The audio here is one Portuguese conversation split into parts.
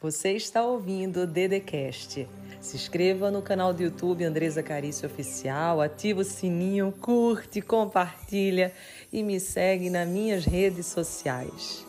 Você está ouvindo o Dedecast. Se inscreva no canal do YouTube Andresa Carício Oficial, ativa o sininho, curte, compartilha e me segue nas minhas redes sociais.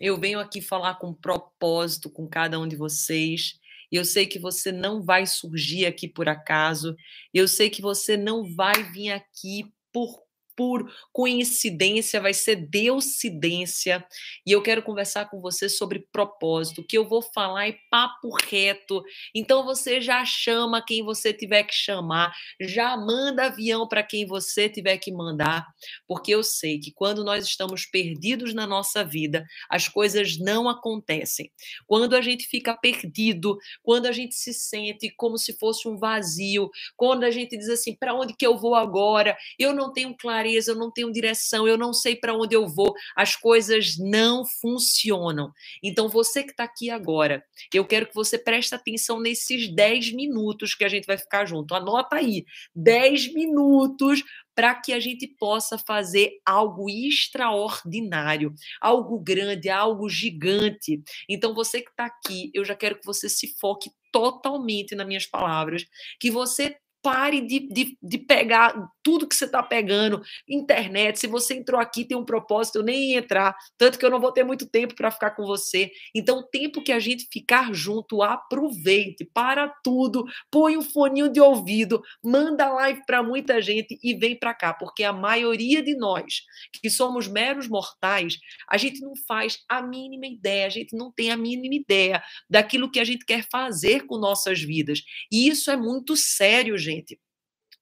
Eu venho aqui falar com propósito com cada um de vocês. Eu sei que você não vai surgir aqui por acaso. Eu sei que você não vai vir aqui por por coincidência, vai ser deucidência. E eu quero conversar com você sobre propósito. Que eu vou falar é papo reto. Então você já chama quem você tiver que chamar, já manda avião para quem você tiver que mandar, porque eu sei que quando nós estamos perdidos na nossa vida, as coisas não acontecem. Quando a gente fica perdido, quando a gente se sente como se fosse um vazio, quando a gente diz assim, para onde que eu vou agora? Eu não tenho clareza clareza, eu não tenho direção, eu não sei para onde eu vou, as coisas não funcionam. Então, você que está aqui agora, eu quero que você preste atenção nesses 10 minutos que a gente vai ficar junto. Anota aí, 10 minutos para que a gente possa fazer algo extraordinário, algo grande, algo gigante. Então, você que está aqui, eu já quero que você se foque totalmente nas minhas palavras, que você pare de, de, de pegar tudo que você está pegando, internet. Se você entrou aqui, tem um propósito, eu nem ia entrar, tanto que eu não vou ter muito tempo para ficar com você. Então, o tempo que a gente ficar junto, aproveite, para tudo, põe um foninho de ouvido, manda live para muita gente e vem para cá, porque a maioria de nós, que somos meros mortais, a gente não faz a mínima ideia, a gente não tem a mínima ideia daquilo que a gente quer fazer com nossas vidas. E isso é muito sério, gente gente.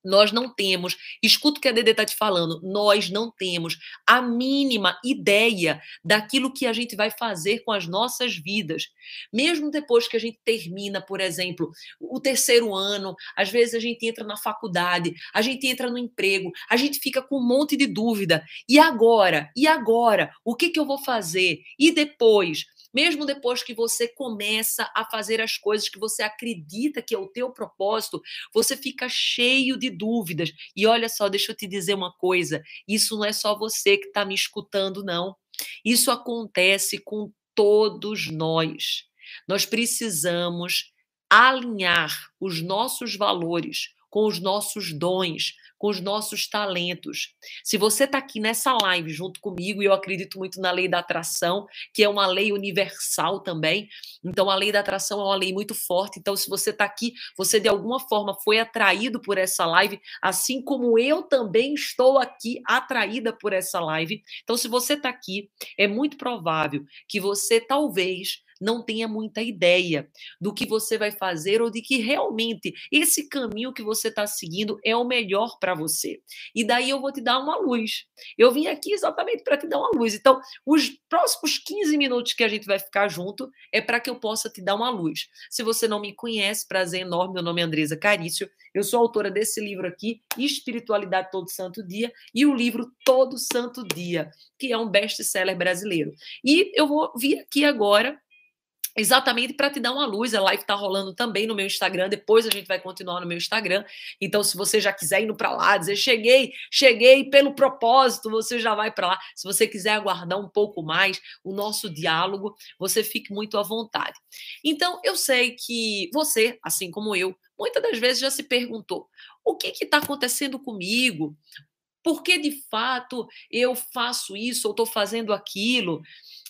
Nós não temos, escuta o que a Dede está te falando, nós não temos a mínima ideia daquilo que a gente vai fazer com as nossas vidas. Mesmo depois que a gente termina, por exemplo, o terceiro ano, às vezes a gente entra na faculdade, a gente entra no emprego, a gente fica com um monte de dúvida. E agora? E agora? O que, que eu vou fazer? E depois? Mesmo depois que você começa a fazer as coisas que você acredita que é o teu propósito, você fica cheio de dúvidas. E olha só, deixa eu te dizer uma coisa, isso não é só você que está me escutando, não. Isso acontece com todos nós. Nós precisamos alinhar os nossos valores com os nossos dons, com os nossos talentos. Se você está aqui nessa live junto comigo, e eu acredito muito na lei da atração, que é uma lei universal também, então a lei da atração é uma lei muito forte. Então, se você está aqui, você de alguma forma foi atraído por essa live, assim como eu também estou aqui atraída por essa live. Então, se você está aqui, é muito provável que você talvez não tenha muita ideia do que você vai fazer ou de que realmente esse caminho que você está seguindo é o melhor para você. E daí eu vou te dar uma luz. Eu vim aqui exatamente para te dar uma luz. Então, os próximos 15 minutos que a gente vai ficar junto é para que eu possa te dar uma luz. Se você não me conhece, prazer enorme, meu nome é Andresa Carício. Eu sou autora desse livro aqui, Espiritualidade Todo Santo Dia, e o livro Todo Santo Dia, que é um best-seller brasileiro. E eu vou vir aqui agora exatamente para te dar uma luz. A live está rolando também no meu Instagram. Depois a gente vai continuar no meu Instagram. Então, se você já quiser ir para lá, dizer cheguei, cheguei pelo propósito, você já vai para lá. Se você quiser aguardar um pouco mais o nosso diálogo, você fique muito à vontade. Então, eu sei que você, assim como eu, muitas das vezes já se perguntou: o que está acontecendo comigo? Por que de fato eu faço isso ou estou fazendo aquilo?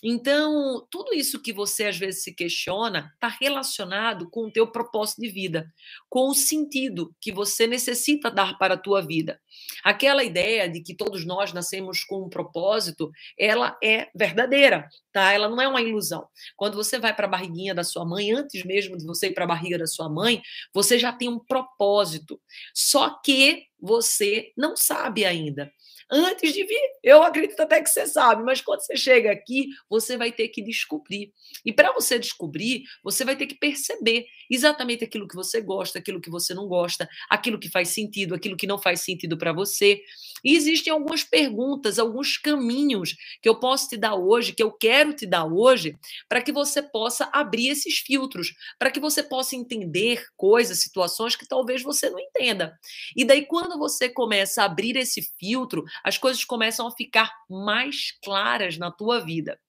Então, tudo isso que você às vezes se questiona está relacionado com o teu propósito de vida, com o sentido que você necessita dar para a tua vida. Aquela ideia de que todos nós nascemos com um propósito, ela é verdadeira, tá? Ela não é uma ilusão. Quando você vai para a barriguinha da sua mãe, antes mesmo de você ir para a barriga da sua mãe, você já tem um propósito. Só que você não sabe ainda antes de vir. Eu acredito até que você sabe, mas quando você chega aqui, você vai ter que descobrir. E para você descobrir, você vai ter que perceber exatamente aquilo que você gosta, aquilo que você não gosta, aquilo que faz sentido, aquilo que não faz sentido para você. E existem algumas perguntas, alguns caminhos que eu posso te dar hoje, que eu quero te dar hoje, para que você possa abrir esses filtros, para que você possa entender coisas, situações que talvez você não entenda. E daí, quando você começa a abrir esse filtro, as coisas começam a ficar mais claras na tua vida.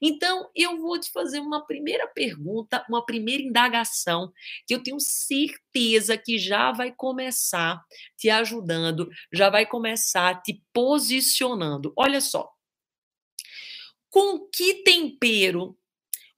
Então, eu vou te fazer uma primeira pergunta, uma primeira indagação, que eu tenho certeza que já vai começar te ajudando, já vai começar te posicionando. Olha só. Com que tempero,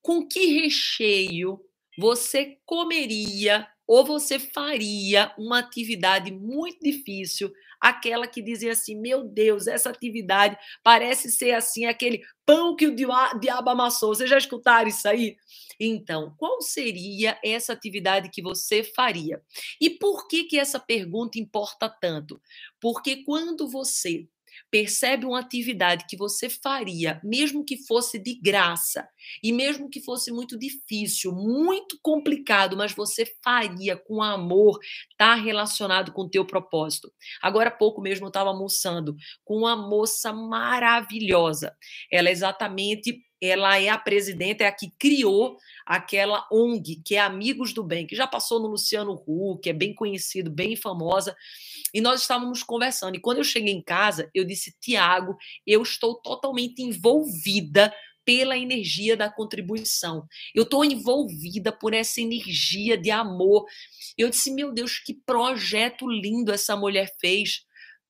com que recheio você comeria ou você faria uma atividade muito difícil, aquela que dizia assim: meu Deus, essa atividade parece ser assim, aquele pão que o diabo amassou. Vocês já escutaram isso aí? Então, qual seria essa atividade que você faria? E por que, que essa pergunta importa tanto? Porque quando você percebe uma atividade que você faria, mesmo que fosse de graça, e mesmo que fosse muito difícil, muito complicado, mas você faria com amor, tá relacionado com o teu propósito. Agora há pouco mesmo eu estava almoçando com uma moça maravilhosa. Ela é exatamente ela é a presidenta, é a que criou aquela ONG, que é Amigos do Bem, que já passou no Luciano Huck, é bem conhecido, bem famosa. E nós estávamos conversando. E quando eu cheguei em casa, eu disse: Tiago, eu estou totalmente envolvida pela energia da contribuição. Eu estou envolvida por essa energia de amor. Eu disse: meu Deus, que projeto lindo essa mulher fez.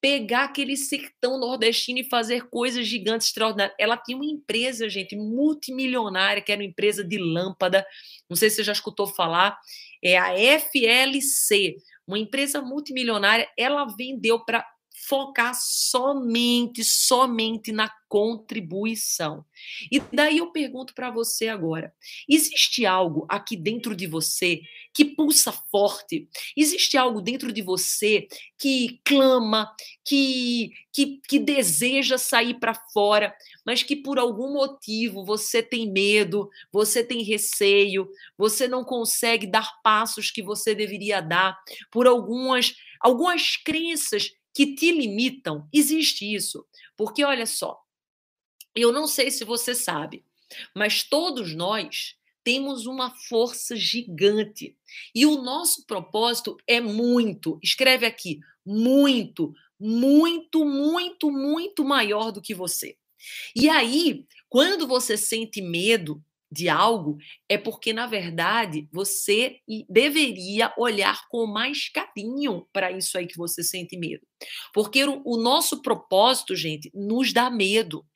Pegar aquele sertão nordestino e fazer coisas gigantes, extraordinárias. Ela tinha uma empresa, gente, multimilionária, que era uma empresa de lâmpada. Não sei se você já escutou falar. É a FLC, uma empresa multimilionária, ela vendeu para focar somente, somente na contribuição. E daí eu pergunto para você agora: existe algo aqui dentro de você que pulsa forte? Existe algo dentro de você que clama, que que, que deseja sair para fora, mas que por algum motivo você tem medo, você tem receio, você não consegue dar passos que você deveria dar por algumas algumas crenças que te limitam. Existe isso. Porque olha só, eu não sei se você sabe, mas todos nós temos uma força gigante. E o nosso propósito é muito, escreve aqui, muito, muito, muito, muito maior do que você. E aí, quando você sente medo, de algo, é porque, na verdade, você deveria olhar com mais carinho para isso aí que você sente medo. Porque o, o nosso propósito, gente, nos dá medo.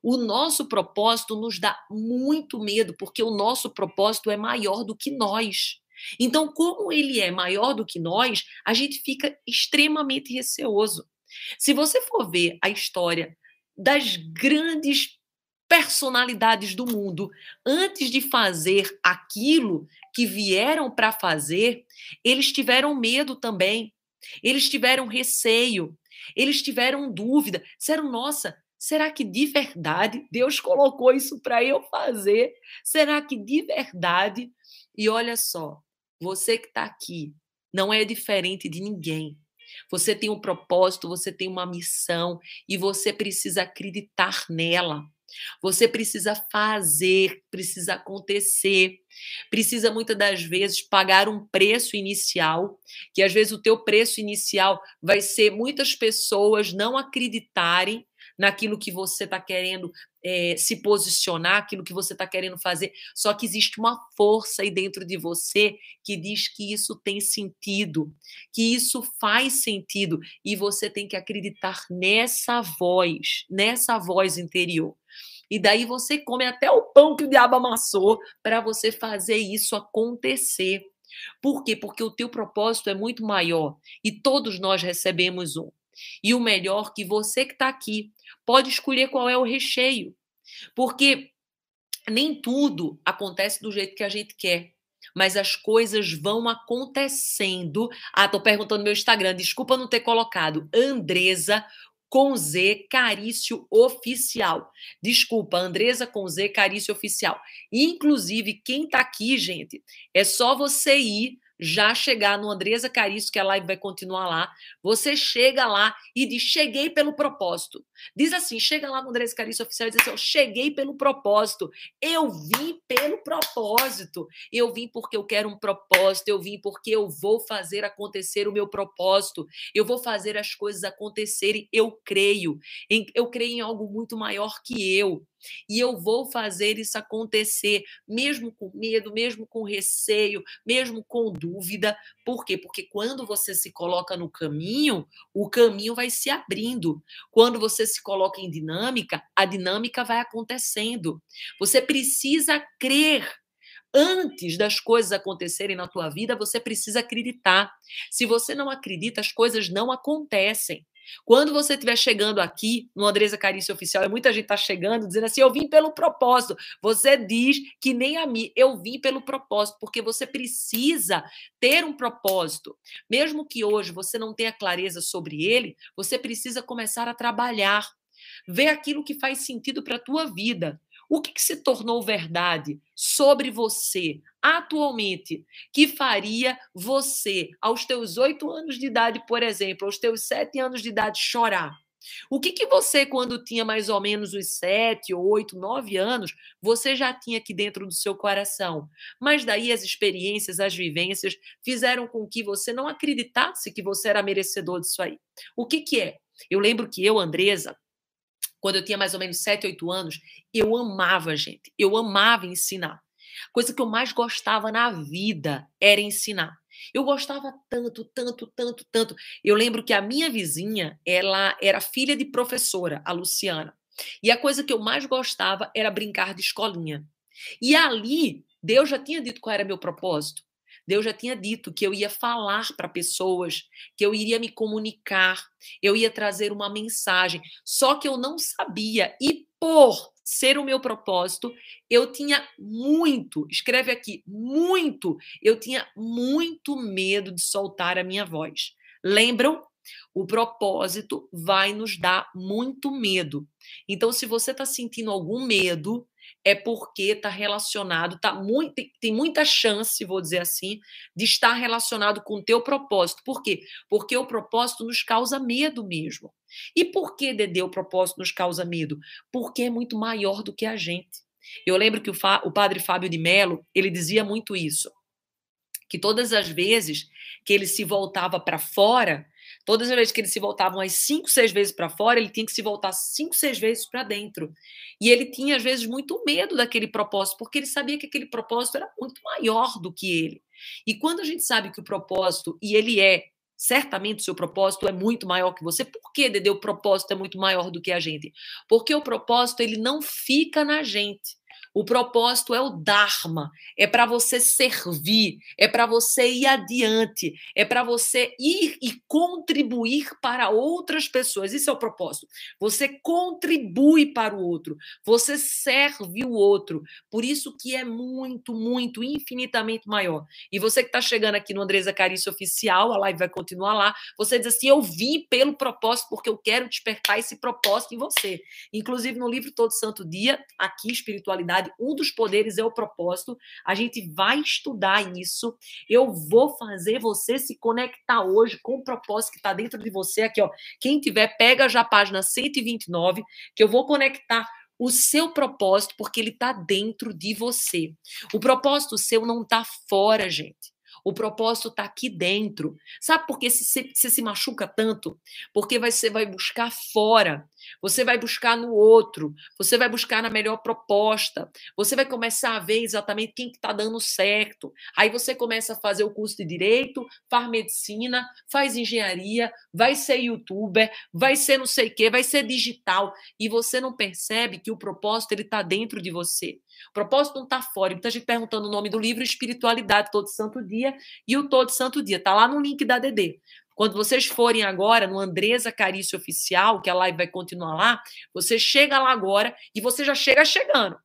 O nosso propósito nos dá muito medo, porque o nosso propósito é maior do que nós. Então, como ele é maior do que nós, a gente fica extremamente receoso. Se você for ver a história das grandes personalidades do mundo, antes de fazer aquilo que vieram para fazer, eles tiveram medo também. Eles tiveram receio, eles tiveram dúvida. Disseram, nossa, será que de verdade Deus colocou isso para eu fazer? Será que de verdade? E olha só, você que está aqui não é diferente de ninguém. Você tem um propósito, você tem uma missão e você precisa acreditar nela. Você precisa fazer, precisa acontecer, precisa muitas das vezes pagar um preço inicial, que às vezes o teu preço inicial vai ser muitas pessoas não acreditarem naquilo que você está querendo é, se posicionar, aquilo que você está querendo fazer. Só que existe uma força aí dentro de você que diz que isso tem sentido, que isso faz sentido, e você tem que acreditar nessa voz, nessa voz interior. E daí você come até o pão que o diabo amassou para você fazer isso acontecer. Por quê? Porque o teu propósito é muito maior e todos nós recebemos um. E o melhor que você que está aqui pode escolher qual é o recheio. Porque nem tudo acontece do jeito que a gente quer. Mas as coisas vão acontecendo. Ah, tô perguntando no meu Instagram, desculpa não ter colocado. Andresa com Z Carício Oficial. Desculpa, Andresa com Z Carício Oficial. Inclusive, quem tá aqui, gente, é só você ir já chegar no Andresa Carício, que a live vai continuar lá, você chega lá e diz: Cheguei pelo propósito. Diz assim: chega lá no Andresa Carício Oficial e diz assim: Eu cheguei pelo propósito. Eu vim pelo propósito. Eu vim porque eu quero um propósito. Eu vim porque eu vou fazer acontecer o meu propósito. Eu vou fazer as coisas acontecerem. Eu creio. Eu creio em algo muito maior que eu. E eu vou fazer isso acontecer, mesmo com medo, mesmo com receio, mesmo com dúvida. Por quê? Porque quando você se coloca no caminho, o caminho vai se abrindo. Quando você se coloca em dinâmica, a dinâmica vai acontecendo. Você precisa crer antes das coisas acontecerem na tua vida, você precisa acreditar. Se você não acredita, as coisas não acontecem. Quando você estiver chegando aqui no Andresa Carício Oficial, e muita gente está chegando dizendo assim: eu vim pelo propósito. Você diz que nem a mim, eu vim pelo propósito, porque você precisa ter um propósito. Mesmo que hoje você não tenha clareza sobre ele, você precisa começar a trabalhar. Ver aquilo que faz sentido para a tua vida. O que, que, se tornou verdade sobre você atualmente que faria você, aos teus oito anos de idade, por exemplo, aos teus sete anos de idade, chorar? O que, que você, quando tinha mais ou menos os sete, oito, nove anos, você já tinha aqui dentro do seu coração? Mas daí as experiências, as vivências fizeram com que você não acreditasse que você era merecedor disso aí. O que, que é? Eu lembro que eu, Andresa, quando eu tinha mais ou menos 7, 8 anos, eu amava, gente. Eu amava ensinar. Coisa que eu mais gostava na vida era ensinar. Eu gostava tanto, tanto, tanto, tanto. Eu lembro que a minha vizinha, ela era filha de professora, a Luciana. E a coisa que eu mais gostava era brincar de escolinha. E ali, Deus já tinha dito qual era meu propósito. Deus já tinha dito que eu ia falar para pessoas, que eu iria me comunicar, eu ia trazer uma mensagem. Só que eu não sabia, e por ser o meu propósito, eu tinha muito, escreve aqui, muito, eu tinha muito medo de soltar a minha voz. Lembram? O propósito vai nos dar muito medo. Então, se você está sentindo algum medo, é porque está relacionado, tá muito, tem, muita chance, vou dizer assim, de estar relacionado com o teu propósito. Por quê? Porque o propósito nos causa medo mesmo. E por que, Dede, o propósito nos causa medo? Porque é muito maior do que a gente. Eu lembro que o, o padre Fábio de Mello, ele dizia muito isso, que todas as vezes que ele se voltava para fora, Todas as vezes que ele se voltava umas cinco, seis vezes para fora, ele tinha que se voltar cinco, seis vezes para dentro. E ele tinha, às vezes, muito medo daquele propósito, porque ele sabia que aquele propósito era muito maior do que ele. E quando a gente sabe que o propósito, e ele é, certamente o seu propósito é muito maior que você, por que, Dede, o propósito é muito maior do que a gente? Porque o propósito, ele não fica na gente. O propósito é o Dharma, é para você servir, é para você ir adiante, é para você ir e contribuir para outras pessoas. Isso é o propósito. Você contribui para o outro, você serve o outro. Por isso que é muito, muito, infinitamente maior. E você que está chegando aqui no Andresa Carício Oficial, a live vai continuar lá, você diz assim: Eu vim pelo propósito, porque eu quero despertar esse propósito em você. Inclusive, no livro Todo Santo Dia, aqui, Espiritualidade verdade, um dos poderes é o propósito. A gente vai estudar isso. Eu vou fazer você se conectar hoje com o propósito que está dentro de você. Aqui, ó. Quem tiver, pega já a página 129, que eu vou conectar o seu propósito, porque ele está dentro de você. O propósito seu não está fora, gente. O propósito está aqui dentro. Sabe por que você se machuca tanto? Porque você vai buscar fora. Você vai buscar no outro, você vai buscar na melhor proposta, você vai começar a ver exatamente quem está dando certo. Aí você começa a fazer o curso de direito, faz medicina, faz engenharia, vai ser youtuber, vai ser não sei o quê, vai ser digital. E você não percebe que o propósito ele está dentro de você. O propósito não está fora. Muita gente perguntando o nome do livro Espiritualidade Todo Santo Dia e o Todo Santo Dia. Está lá no link da DD. Quando vocês forem agora no Andresa Carício Oficial, que a live vai continuar lá, você chega lá agora e você já chega chegando.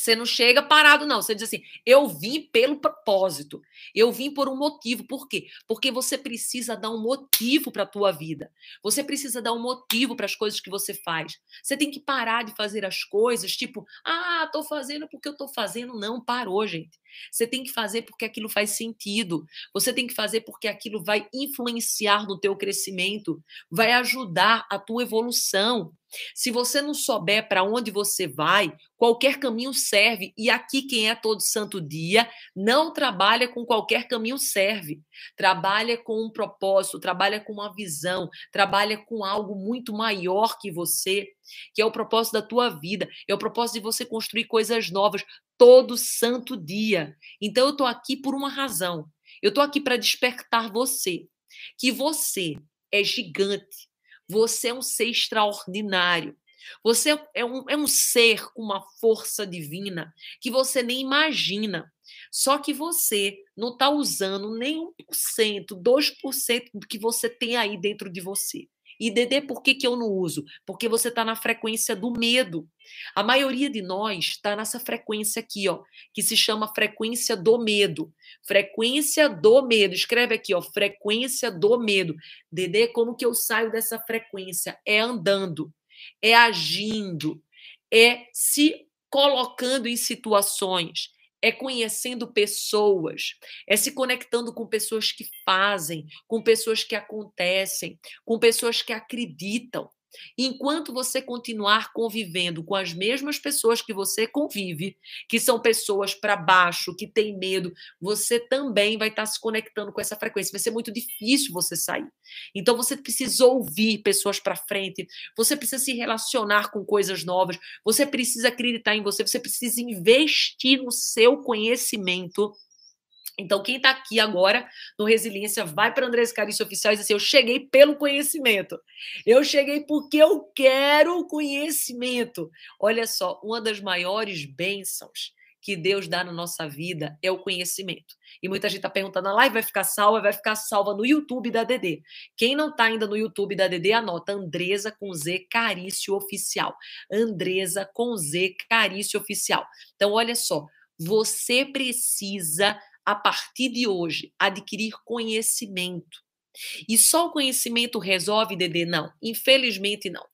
Você não chega parado, não. Você diz assim: eu vim pelo propósito. Eu vim por um motivo. Por quê? Porque você precisa dar um motivo para a tua vida. Você precisa dar um motivo para as coisas que você faz. Você tem que parar de fazer as coisas tipo, ah, estou fazendo porque eu estou fazendo. Não, parou, gente. Você tem que fazer porque aquilo faz sentido. Você tem que fazer porque aquilo vai influenciar no teu crescimento, vai ajudar a tua evolução. Se você não souber para onde você vai, qualquer caminho serve. E aqui, quem é todo santo dia, não trabalha com qualquer caminho serve. Trabalha com um propósito, trabalha com uma visão, trabalha com algo muito maior que você, que é o propósito da tua vida, é o propósito de você construir coisas novas todo santo dia. Então, eu estou aqui por uma razão. Eu estou aqui para despertar você, que você é gigante você é um ser extraordinário. Você é um, é um ser com uma força divina que você nem imagina. Só que você não está usando nem 1%, 2% do que você tem aí dentro de você. E Dedê, por que, que eu não uso? Porque você está na frequência do medo. A maioria de nós está nessa frequência aqui, ó, que se chama frequência do medo. Frequência do medo. Escreve aqui, ó, frequência do medo. Dedê, como que eu saio dessa frequência? É andando, é agindo, é se colocando em situações, é conhecendo pessoas, é se conectando com pessoas que fazem, com pessoas que acontecem, com pessoas que acreditam. Enquanto você continuar convivendo com as mesmas pessoas que você convive, que são pessoas para baixo, que têm medo, você também vai estar tá se conectando com essa frequência. Vai ser muito difícil você sair. Então você precisa ouvir pessoas para frente, você precisa se relacionar com coisas novas, você precisa acreditar em você, você precisa investir no seu conhecimento então, quem está aqui agora no Resiliência, vai para Andrés Carício Oficial e diz assim: Eu cheguei pelo conhecimento. Eu cheguei porque eu quero o conhecimento. Olha só, uma das maiores bênçãos que Deus dá na nossa vida é o conhecimento. E muita gente está perguntando: a live vai ficar salva? Vai ficar salva no YouTube da DD. Quem não está ainda no YouTube da DD, anota Andresa com Z Carício Oficial. Andresa com Z Carício Oficial. Então, olha só, você precisa a partir de hoje, adquirir conhecimento. E só o conhecimento resolve, Dedê? Não, infelizmente não.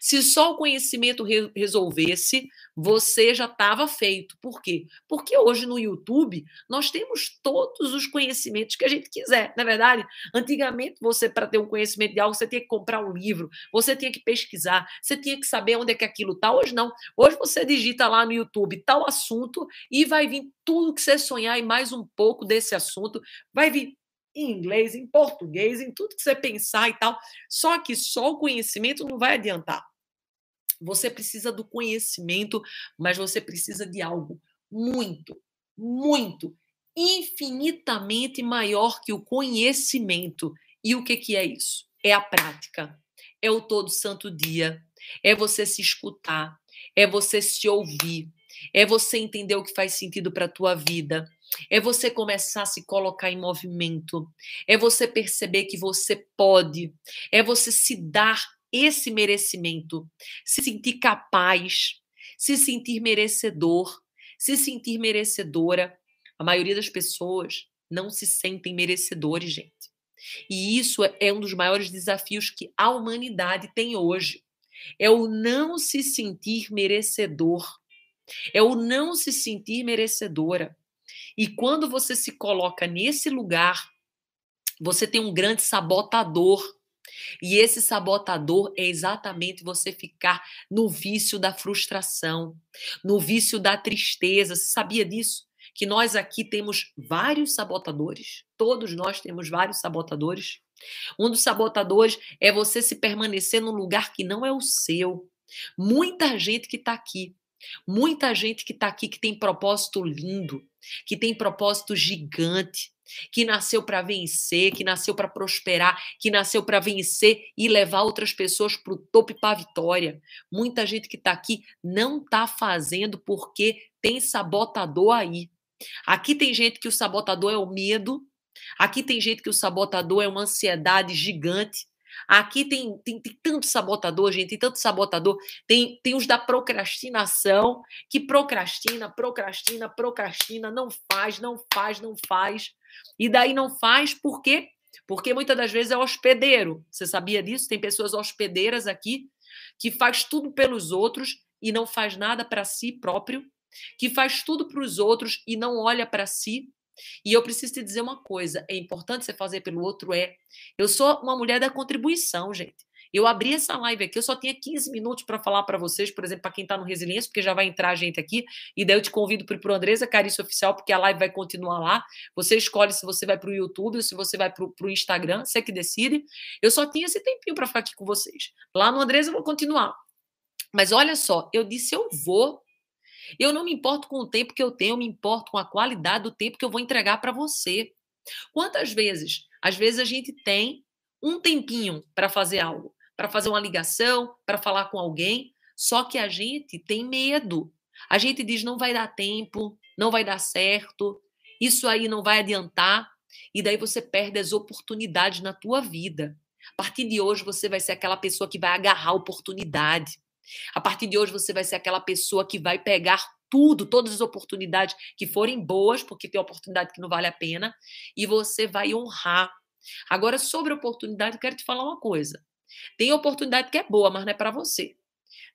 Se só o conhecimento re resolvesse, você já estava feito. Por quê? Porque hoje no YouTube nós temos todos os conhecimentos que a gente quiser, não é verdade? Antigamente, você, para ter um conhecimento de algo, você tinha que comprar um livro, você tinha que pesquisar, você tinha que saber onde é que aquilo está. Hoje não. Hoje você digita lá no YouTube tal assunto e vai vir tudo que você sonhar e mais um pouco desse assunto. Vai vir em inglês, em português, em tudo que você pensar e tal. Só que só o conhecimento não vai adiantar. Você precisa do conhecimento, mas você precisa de algo muito, muito, infinitamente maior que o conhecimento. E o que, que é isso? É a prática. É o todo santo dia. É você se escutar. É você se ouvir. É você entender o que faz sentido para a tua vida é você começar a se colocar em movimento, é você perceber que você pode, é você se dar esse merecimento, se sentir capaz, se sentir merecedor, se sentir merecedora. A maioria das pessoas não se sentem merecedores, gente. E isso é um dos maiores desafios que a humanidade tem hoje. É o não se sentir merecedor. É o não se sentir merecedora. E quando você se coloca nesse lugar, você tem um grande sabotador. E esse sabotador é exatamente você ficar no vício da frustração, no vício da tristeza. Você sabia disso? Que nós aqui temos vários sabotadores. Todos nós temos vários sabotadores. Um dos sabotadores é você se permanecer num lugar que não é o seu. Muita gente que está aqui Muita gente que está aqui que tem propósito lindo, que tem propósito gigante, que nasceu para vencer, que nasceu para prosperar, que nasceu para vencer e levar outras pessoas para o topo e para a vitória. Muita gente que está aqui não está fazendo porque tem sabotador aí. Aqui tem gente que o sabotador é o medo, aqui tem gente que o sabotador é uma ansiedade gigante, Aqui tem, tem, tem tanto sabotador, gente, tem tanto sabotador. Tem, tem os da procrastinação, que procrastina, procrastina, procrastina, não faz, não faz, não faz. E daí não faz por quê? Porque muitas das vezes é hospedeiro. Você sabia disso? Tem pessoas hospedeiras aqui que faz tudo pelos outros e não faz nada para si próprio. que faz tudo para os outros e não olha para si. E eu preciso te dizer uma coisa: é importante você fazer pelo outro, é. Eu sou uma mulher da contribuição, gente. Eu abri essa live aqui, eu só tinha 15 minutos para falar para vocês, por exemplo, para quem está no Resiliência, porque já vai entrar gente aqui, e daí eu te convido para ir para Andresa Carício Oficial, porque a live vai continuar lá. Você escolhe se você vai para o YouTube ou se você vai para o Instagram, você que decide. Eu só tinha esse tempinho para ficar aqui com vocês. Lá no Andresa eu vou continuar. Mas olha só, eu disse eu vou. Eu não me importo com o tempo que eu tenho, eu me importo com a qualidade do tempo que eu vou entregar para você. Quantas vezes? Às vezes a gente tem um tempinho para fazer algo para fazer uma ligação, para falar com alguém. Só que a gente tem medo. A gente diz não vai dar tempo, não vai dar certo, isso aí não vai adiantar. E daí você perde as oportunidades na tua vida. A partir de hoje você vai ser aquela pessoa que vai agarrar oportunidade. A partir de hoje você vai ser aquela pessoa que vai pegar tudo, todas as oportunidades que forem boas, porque tem oportunidade que não vale a pena, e você vai honrar. Agora, sobre oportunidade, eu quero te falar uma coisa. Tem oportunidade que é boa, mas não é para você.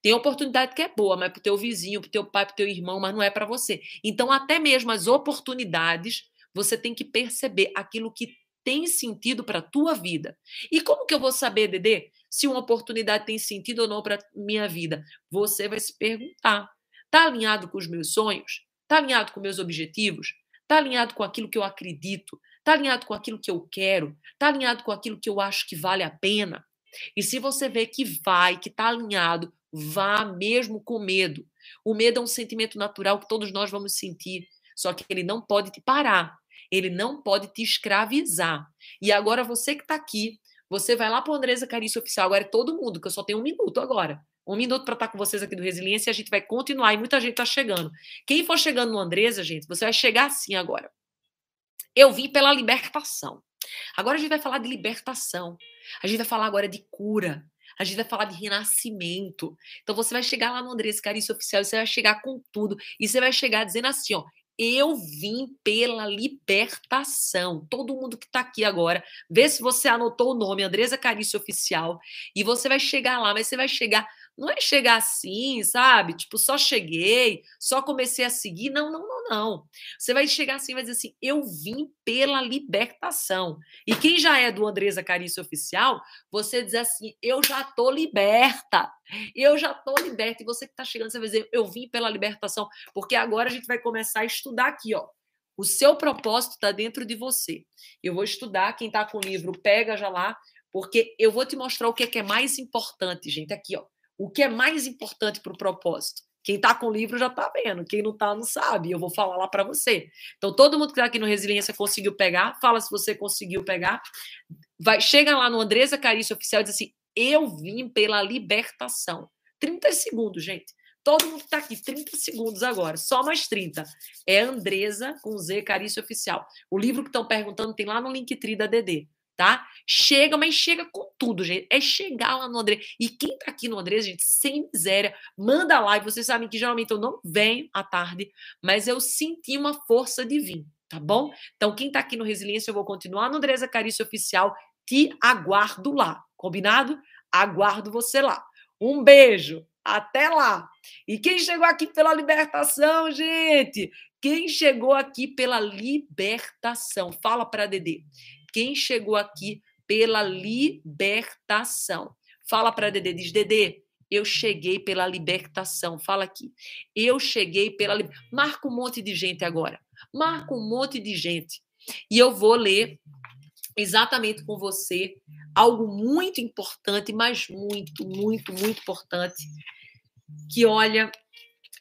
Tem oportunidade que é boa, mas é para o teu vizinho, para o teu pai, para o teu irmão, mas não é para você. Então, até mesmo as oportunidades, você tem que perceber aquilo que tem sentido para a tua vida. E como que eu vou saber, Dedê, se uma oportunidade tem sentido ou não para minha vida? Você vai se perguntar: está alinhado com os meus sonhos? Está alinhado com meus objetivos? Está alinhado com aquilo que eu acredito? Está alinhado com aquilo que eu quero? Está alinhado com aquilo que eu acho que vale a pena? E se você vê que vai, que está alinhado, vá mesmo com medo. O medo é um sentimento natural que todos nós vamos sentir, só que ele não pode te parar, ele não pode te escravizar. E agora você que está aqui, você vai lá para Andresa Carício Oficial, agora é todo mundo, que eu só tenho um minuto agora. Um minuto para estar tá com vocês aqui do Resiliência e a gente vai continuar. E muita gente está chegando. Quem for chegando no Andresa, gente, você vai chegar assim agora. Eu vim pela libertação. Agora a gente vai falar de libertação. A gente vai falar agora de cura. A gente vai falar de renascimento. Então você vai chegar lá no Andrés Carício Oficial você vai chegar com tudo. E você vai chegar dizendo assim, ó, eu vim pela libertação. Todo mundo que está aqui agora, vê se você anotou o nome Andresa Carício Oficial e você vai chegar lá, mas você vai chegar não é chegar assim, sabe? Tipo, só cheguei, só comecei a seguir. Não, não, não, não. Você vai chegar assim vai dizer assim: eu vim pela libertação. E quem já é do Andresa Carício Oficial, você diz assim: eu já tô liberta. Eu já tô liberta. E você que tá chegando, você vai dizer: eu vim pela libertação. Porque agora a gente vai começar a estudar aqui, ó. O seu propósito está dentro de você. Eu vou estudar. Quem está com o livro, pega já lá, porque eu vou te mostrar o que é, que é mais importante, gente. Aqui, ó. O que é mais importante para o propósito? Quem está com o livro já está vendo, quem não está não sabe. Eu vou falar lá para você. Então, todo mundo que está aqui no Resiliência conseguiu pegar, fala se você conseguiu pegar. Vai, chega lá no Andresa Carício Oficial e diz assim: Eu vim pela libertação. 30 segundos, gente. Todo mundo que está aqui, 30 segundos agora, só mais 30. É Andresa com Z Carício Oficial. O livro que estão perguntando tem lá no Linktree da DD tá? Chega, mas chega com tudo, gente. É chegar lá no André. E quem tá aqui no André, gente, sem miséria, manda live. Vocês sabem que geralmente eu não venho à tarde, mas eu senti uma força de vir, tá bom? Então, quem tá aqui no Resiliência, eu vou continuar no Andresa Carício Oficial. Te aguardo lá, combinado? Aguardo você lá. Um beijo. Até lá. E quem chegou aqui pela libertação, gente? Quem chegou aqui pela libertação? Fala para Dedê quem chegou aqui pela libertação. Fala para Dedê, diz Dedê, eu cheguei pela libertação. Fala aqui. Eu cheguei pela Marca um monte de gente agora. Marca um monte de gente. E eu vou ler exatamente com você algo muito importante, mas muito, muito, muito importante. Que olha,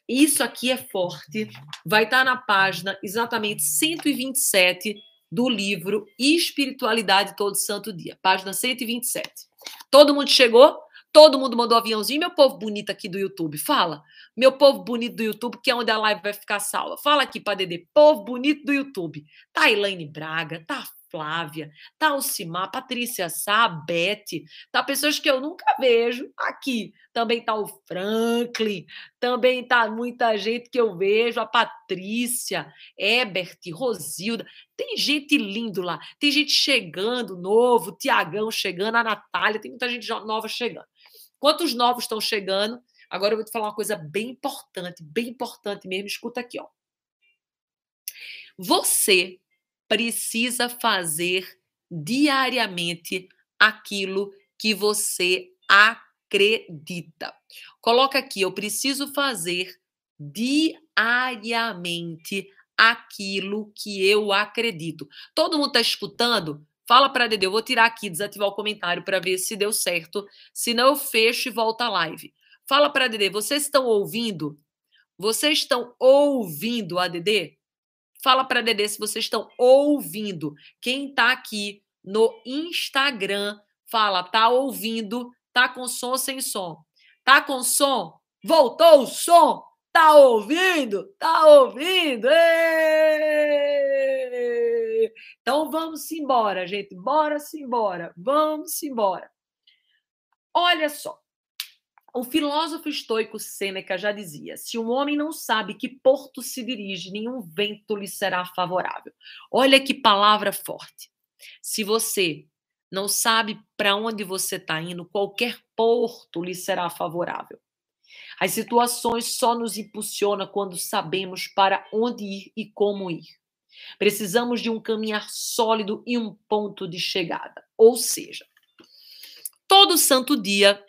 isso aqui é forte. Vai estar na página exatamente 127 do livro Espiritualidade Todo Santo Dia, página 127. Todo mundo chegou? Todo mundo mandou aviãozinho. Meu povo bonito aqui do YouTube, fala. Meu povo bonito do YouTube, que é onde a live vai ficar salva. Fala aqui para Dedê. Povo bonito do YouTube. Tá Elaine Braga, tá Flávia, tá Alcimar, Patrícia Sá, Beth, tá pessoas que eu nunca vejo aqui. Também tá o Franklin, também tá muita gente que eu vejo, a Patrícia, Ebert, Rosilda. Tem gente lindo lá, tem gente chegando novo, Tiagão chegando, a Natália, tem muita gente nova chegando. Quantos novos estão chegando? Agora eu vou te falar uma coisa bem importante, bem importante mesmo. Escuta aqui, ó. Você precisa fazer diariamente aquilo que você acredita. Coloca aqui, eu preciso fazer diariamente aquilo que eu acredito. Todo mundo está escutando? Fala para Dede, eu vou tirar aqui, desativar o comentário para ver se deu certo. Se não, eu fecho e volto à live. Fala para Dede, vocês estão ouvindo? Vocês estão ouvindo a? Fala para Dede se vocês estão ouvindo. Quem está aqui no Instagram, fala, tá ouvindo, tá com som ou sem som? Tá com som? Voltou o som? Tá ouvindo? Tá ouvindo? Então vamos embora, gente. Bora-se embora. Vamos embora. Olha só. O filósofo estoico Sêneca já dizia: se um homem não sabe que porto se dirige, nenhum vento lhe será favorável. Olha que palavra forte. Se você não sabe para onde você está indo, qualquer porto lhe será favorável. As situações só nos impulsionam quando sabemos para onde ir e como ir. Precisamos de um caminhar sólido e um ponto de chegada. Ou seja, todo santo dia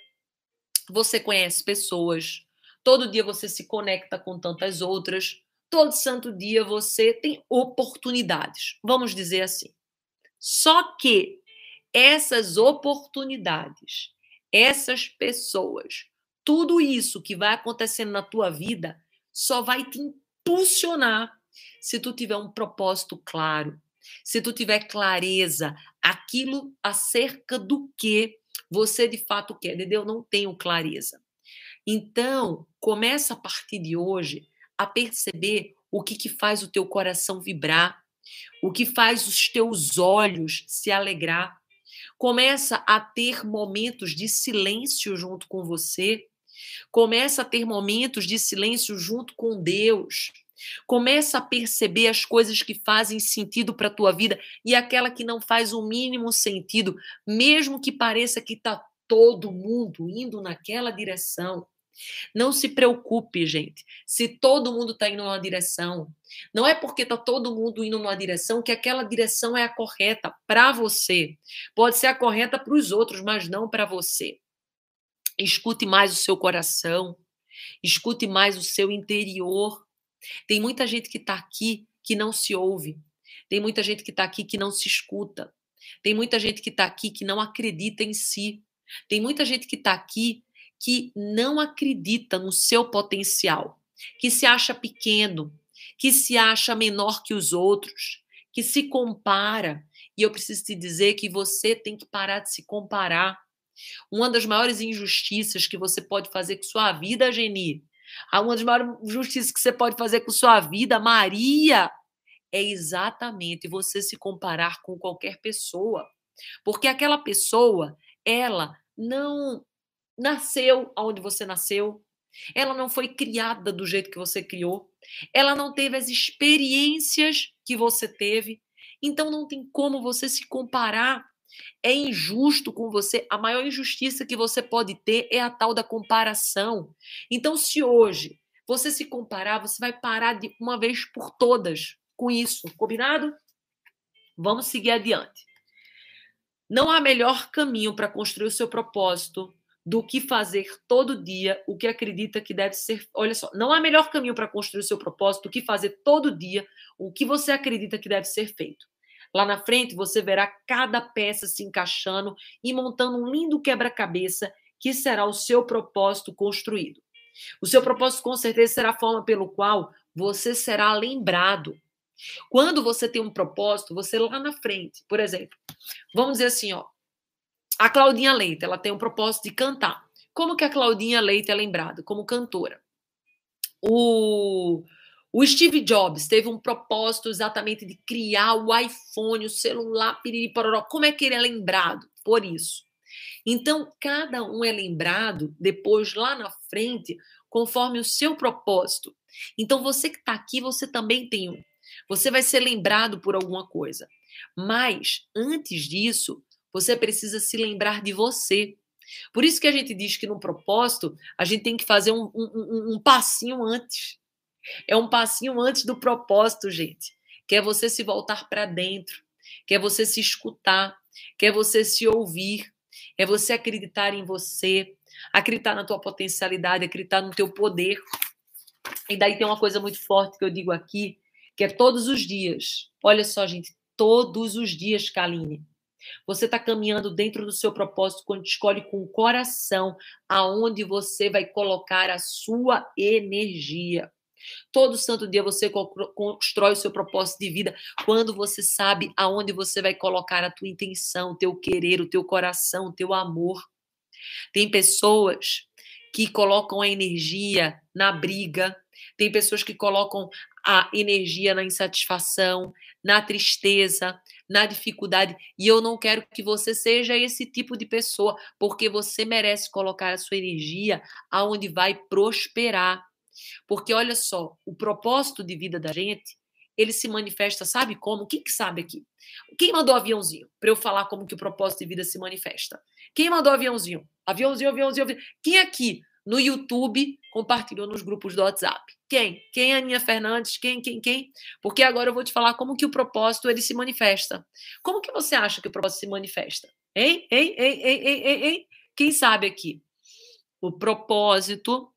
você conhece pessoas, todo dia você se conecta com tantas outras, todo santo dia você tem oportunidades, vamos dizer assim. Só que essas oportunidades, essas pessoas, tudo isso que vai acontecendo na tua vida só vai te impulsionar se tu tiver um propósito claro, se tu tiver clareza, aquilo acerca do que você de fato quer. Dede, eu não tenho clareza. Então, começa a partir de hoje a perceber o que, que faz o teu coração vibrar, o que faz os teus olhos se alegrar. Começa a ter momentos de silêncio junto com você Começa a ter momentos de silêncio junto com Deus. Começa a perceber as coisas que fazem sentido para a tua vida e aquela que não faz o mínimo sentido, mesmo que pareça que está todo mundo indo naquela direção. Não se preocupe, gente. Se todo mundo está indo numa direção, não é porque está todo mundo indo numa direção que aquela direção é a correta para você. Pode ser a correta para os outros, mas não para você. Escute mais o seu coração, escute mais o seu interior. Tem muita gente que está aqui que não se ouve, tem muita gente que está aqui que não se escuta, tem muita gente que está aqui que não acredita em si, tem muita gente que está aqui que não acredita no seu potencial, que se acha pequeno, que se acha menor que os outros, que se compara. E eu preciso te dizer que você tem que parar de se comparar. Uma das maiores injustiças que você pode fazer com sua vida, Geni, uma das maiores injustiças que você pode fazer com sua vida, Maria, é exatamente você se comparar com qualquer pessoa. Porque aquela pessoa, ela não nasceu onde você nasceu, ela não foi criada do jeito que você criou, ela não teve as experiências que você teve, então não tem como você se comparar é injusto com você. A maior injustiça que você pode ter é a tal da comparação. Então, se hoje você se comparar, você vai parar de uma vez por todas com isso. Combinado? Vamos seguir adiante. Não há melhor caminho para construir o seu propósito do que fazer todo dia o que acredita que deve ser. Olha só, não há melhor caminho para construir o seu propósito do que fazer todo dia o que você acredita que deve ser feito. Lá na frente você verá cada peça se encaixando e montando um lindo quebra-cabeça que será o seu propósito construído. O seu propósito, com certeza, será a forma pelo qual você será lembrado. Quando você tem um propósito, você lá na frente, por exemplo, vamos dizer assim, ó, a Claudinha Leite, ela tem um propósito de cantar. Como que a Claudinha Leite é lembrada? Como cantora. O o Steve Jobs teve um propósito exatamente de criar o iPhone, o celular, piriri, pororó. Como é que ele é lembrado? Por isso. Então, cada um é lembrado depois, lá na frente, conforme o seu propósito. Então, você que está aqui, você também tem um. Você vai ser lembrado por alguma coisa. Mas, antes disso, você precisa se lembrar de você. Por isso que a gente diz que no propósito a gente tem que fazer um, um, um passinho antes. É um passinho antes do propósito, gente. Que é você se voltar para dentro, que é você se escutar, que é você se ouvir, é você acreditar em você, acreditar na tua potencialidade, acreditar no teu poder. E daí tem uma coisa muito forte que eu digo aqui, que é todos os dias. Olha só, gente, todos os dias, Kaline. Você está caminhando dentro do seu propósito quando escolhe com o coração aonde você vai colocar a sua energia. Todo santo dia você constrói o seu propósito de vida quando você sabe aonde você vai colocar a tua intenção, o teu querer, o teu coração, o teu amor. Tem pessoas que colocam a energia na briga, tem pessoas que colocam a energia na insatisfação, na tristeza, na dificuldade. E eu não quero que você seja esse tipo de pessoa, porque você merece colocar a sua energia aonde vai prosperar. Porque olha só, o propósito de vida da gente, ele se manifesta, sabe como? Quem que sabe aqui? Quem mandou aviãozinho para eu falar como que o propósito de vida se manifesta? Quem mandou aviãozinho? Aviãozinho, aviãozinho, aviãozinho. Quem aqui no YouTube compartilhou nos grupos do WhatsApp? Quem? Quem é Aninha Fernandes? Quem, quem, quem? Porque agora eu vou te falar como que o propósito ele se manifesta. Como que você acha que o propósito se manifesta? Hein? Hein? Hein? Hein? Hein? hein? Quem sabe aqui? O propósito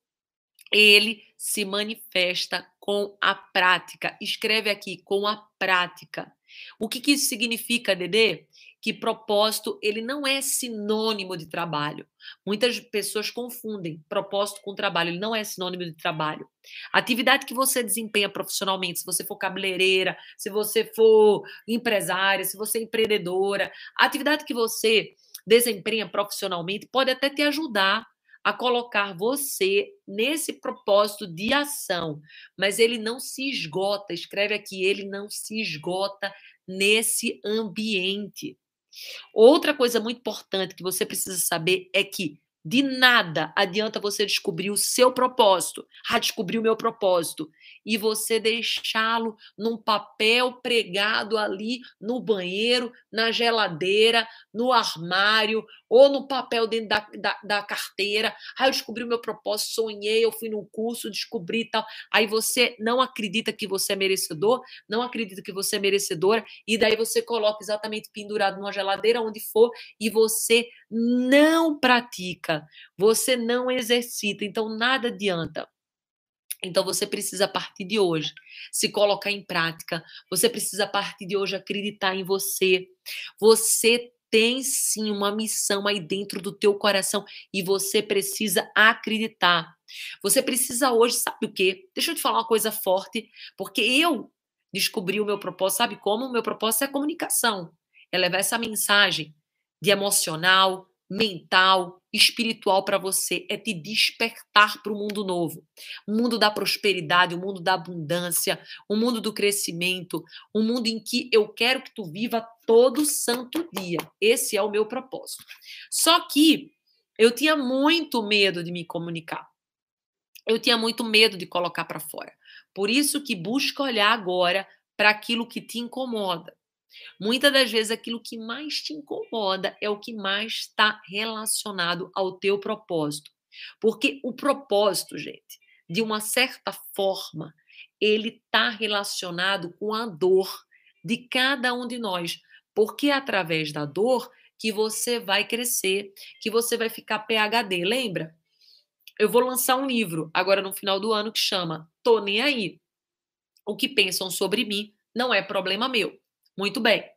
ele se manifesta com a prática. Escreve aqui com a prática. O que, que isso significa, Dedê? que propósito ele não é sinônimo de trabalho. Muitas pessoas confundem propósito com trabalho, ele não é sinônimo de trabalho. Atividade que você desempenha profissionalmente, se você for cabeleireira, se você for empresária, se você é empreendedora, atividade que você desempenha profissionalmente pode até te ajudar a colocar você nesse propósito de ação, mas ele não se esgota, escreve aqui, ele não se esgota nesse ambiente. Outra coisa muito importante que você precisa saber é que de nada adianta você descobrir o seu propósito. Ah, descobri o meu propósito e você deixá-lo num papel pregado ali no banheiro, na geladeira, no armário ou no papel dentro da, da, da carteira. Ah, eu descobri o meu propósito, sonhei, eu fui num curso, descobri tal. Aí você não acredita que você é merecedor, não acredita que você é merecedora, e daí você coloca exatamente pendurado numa geladeira, onde for, e você não pratica, você não exercita, então nada adianta. Então você precisa, a partir de hoje, se colocar em prática. Você precisa, a partir de hoje, acreditar em você. Você tem sim uma missão aí dentro do teu coração e você precisa acreditar. Você precisa hoje, sabe o quê? Deixa eu te falar uma coisa forte, porque eu descobri o meu propósito. Sabe como? O meu propósito é a comunicação. É levar essa mensagem de emocional, mental, espiritual para você, é te despertar para o mundo novo. O mundo da prosperidade, o mundo da abundância, o mundo do crescimento, o mundo em que eu quero que tu viva todo santo dia. Esse é o meu propósito. Só que eu tinha muito medo de me comunicar. Eu tinha muito medo de colocar para fora. Por isso que busca olhar agora para aquilo que te incomoda. Muitas das vezes aquilo que mais te incomoda é o que mais está relacionado ao teu propósito. Porque o propósito, gente, de uma certa forma, ele está relacionado com a dor de cada um de nós. Porque é através da dor que você vai crescer, que você vai ficar PhD. Lembra? Eu vou lançar um livro agora no final do ano que chama Tô Nem Aí. O que pensam sobre mim não é problema meu. Muito bem.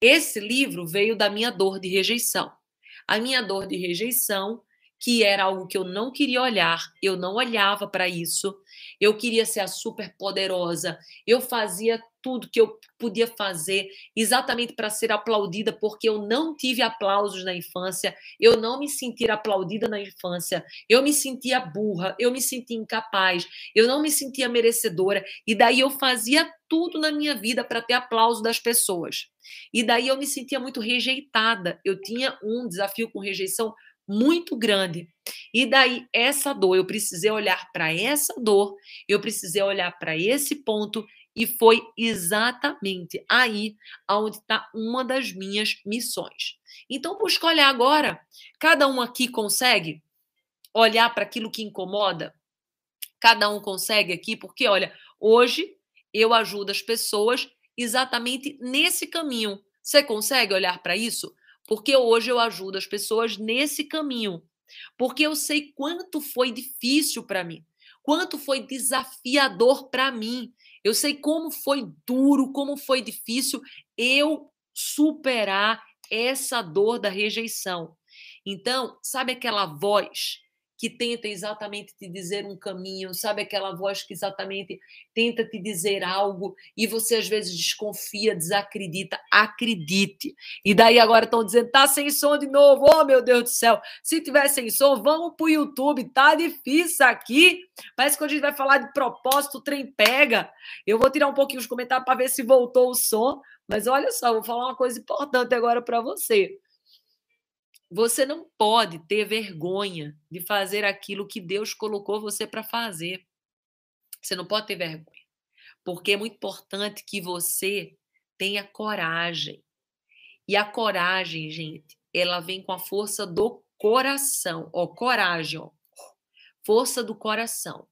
Esse livro veio da minha dor de rejeição. A minha dor de rejeição, que era algo que eu não queria olhar, eu não olhava para isso. Eu queria ser a super poderosa. Eu fazia tudo que eu podia fazer exatamente para ser aplaudida, porque eu não tive aplausos na infância, eu não me sentia aplaudida na infância, eu me sentia burra, eu me sentia incapaz, eu não me sentia merecedora, e daí eu fazia tudo na minha vida para ter aplauso das pessoas. E daí eu me sentia muito rejeitada, eu tinha um desafio com rejeição muito grande. E daí, essa dor, eu precisei olhar para essa dor, eu precisei olhar para esse ponto E foi exatamente aí onde está uma das minhas missões. Então, busca olhar agora. Cada um aqui consegue olhar para aquilo que incomoda? Cada um consegue aqui, porque, olha, hoje eu ajudo as pessoas exatamente nesse caminho. Você consegue olhar para isso? Porque hoje eu ajudo as pessoas nesse caminho. Porque eu sei quanto foi difícil para mim, quanto foi desafiador para mim. Eu sei como foi duro, como foi difícil eu superar essa dor da rejeição. Então, sabe aquela voz que tenta exatamente te dizer um caminho, sabe aquela voz que exatamente tenta te dizer algo e você às vezes desconfia, desacredita, acredite. E daí agora estão dizendo, tá sem som de novo, oh meu Deus do céu, se tiver sem som, vamos pro YouTube, tá difícil aqui, mas quando a gente vai falar de propósito, o trem pega. Eu vou tirar um pouquinho os comentários para ver se voltou o som, mas olha só, vou falar uma coisa importante agora para você. Você não pode ter vergonha de fazer aquilo que Deus colocou você para fazer. Você não pode ter vergonha. Porque é muito importante que você tenha coragem. E a coragem, gente, ela vem com a força do coração. Ó, coragem, ó. Força do coração.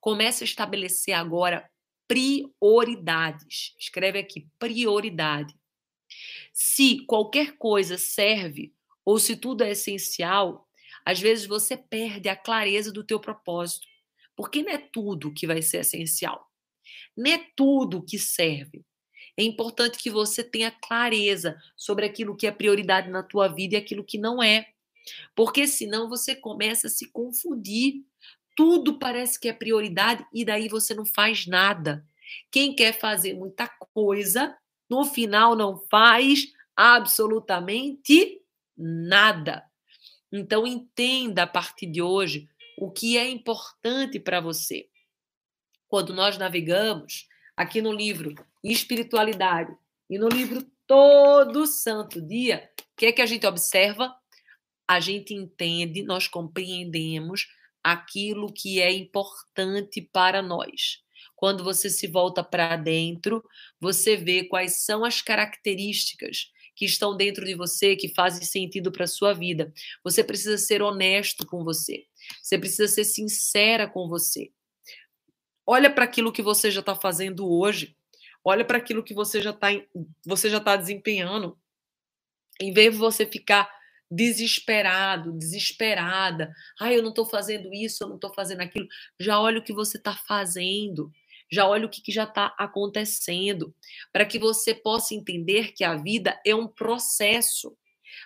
Comece a estabelecer agora prioridades. Escreve aqui, prioridade. Se qualquer coisa serve ou se tudo é essencial, às vezes você perde a clareza do teu propósito, porque não é tudo que vai ser essencial. Não é tudo que serve. É importante que você tenha clareza sobre aquilo que é prioridade na tua vida e aquilo que não é. Porque senão você começa a se confundir. Tudo parece que é prioridade e daí você não faz nada. Quem quer fazer muita coisa, no final não faz absolutamente nada. Então, entenda a partir de hoje o que é importante para você. Quando nós navegamos aqui no livro Espiritualidade e no livro Todo Santo Dia, o que é que a gente observa? A gente entende, nós compreendemos aquilo que é importante para nós. Quando você se volta para dentro, você vê quais são as características que estão dentro de você, que fazem sentido para a sua vida. Você precisa ser honesto com você. Você precisa ser sincera com você. Olha para aquilo que você já está fazendo hoje. Olha para aquilo que você já está você já está desempenhando. Em vez de você ficar desesperado, desesperada, ah, eu não estou fazendo isso, eu não estou fazendo aquilo. Já olha o que você está fazendo já olha o que, que já está acontecendo, para que você possa entender que a vida é um processo.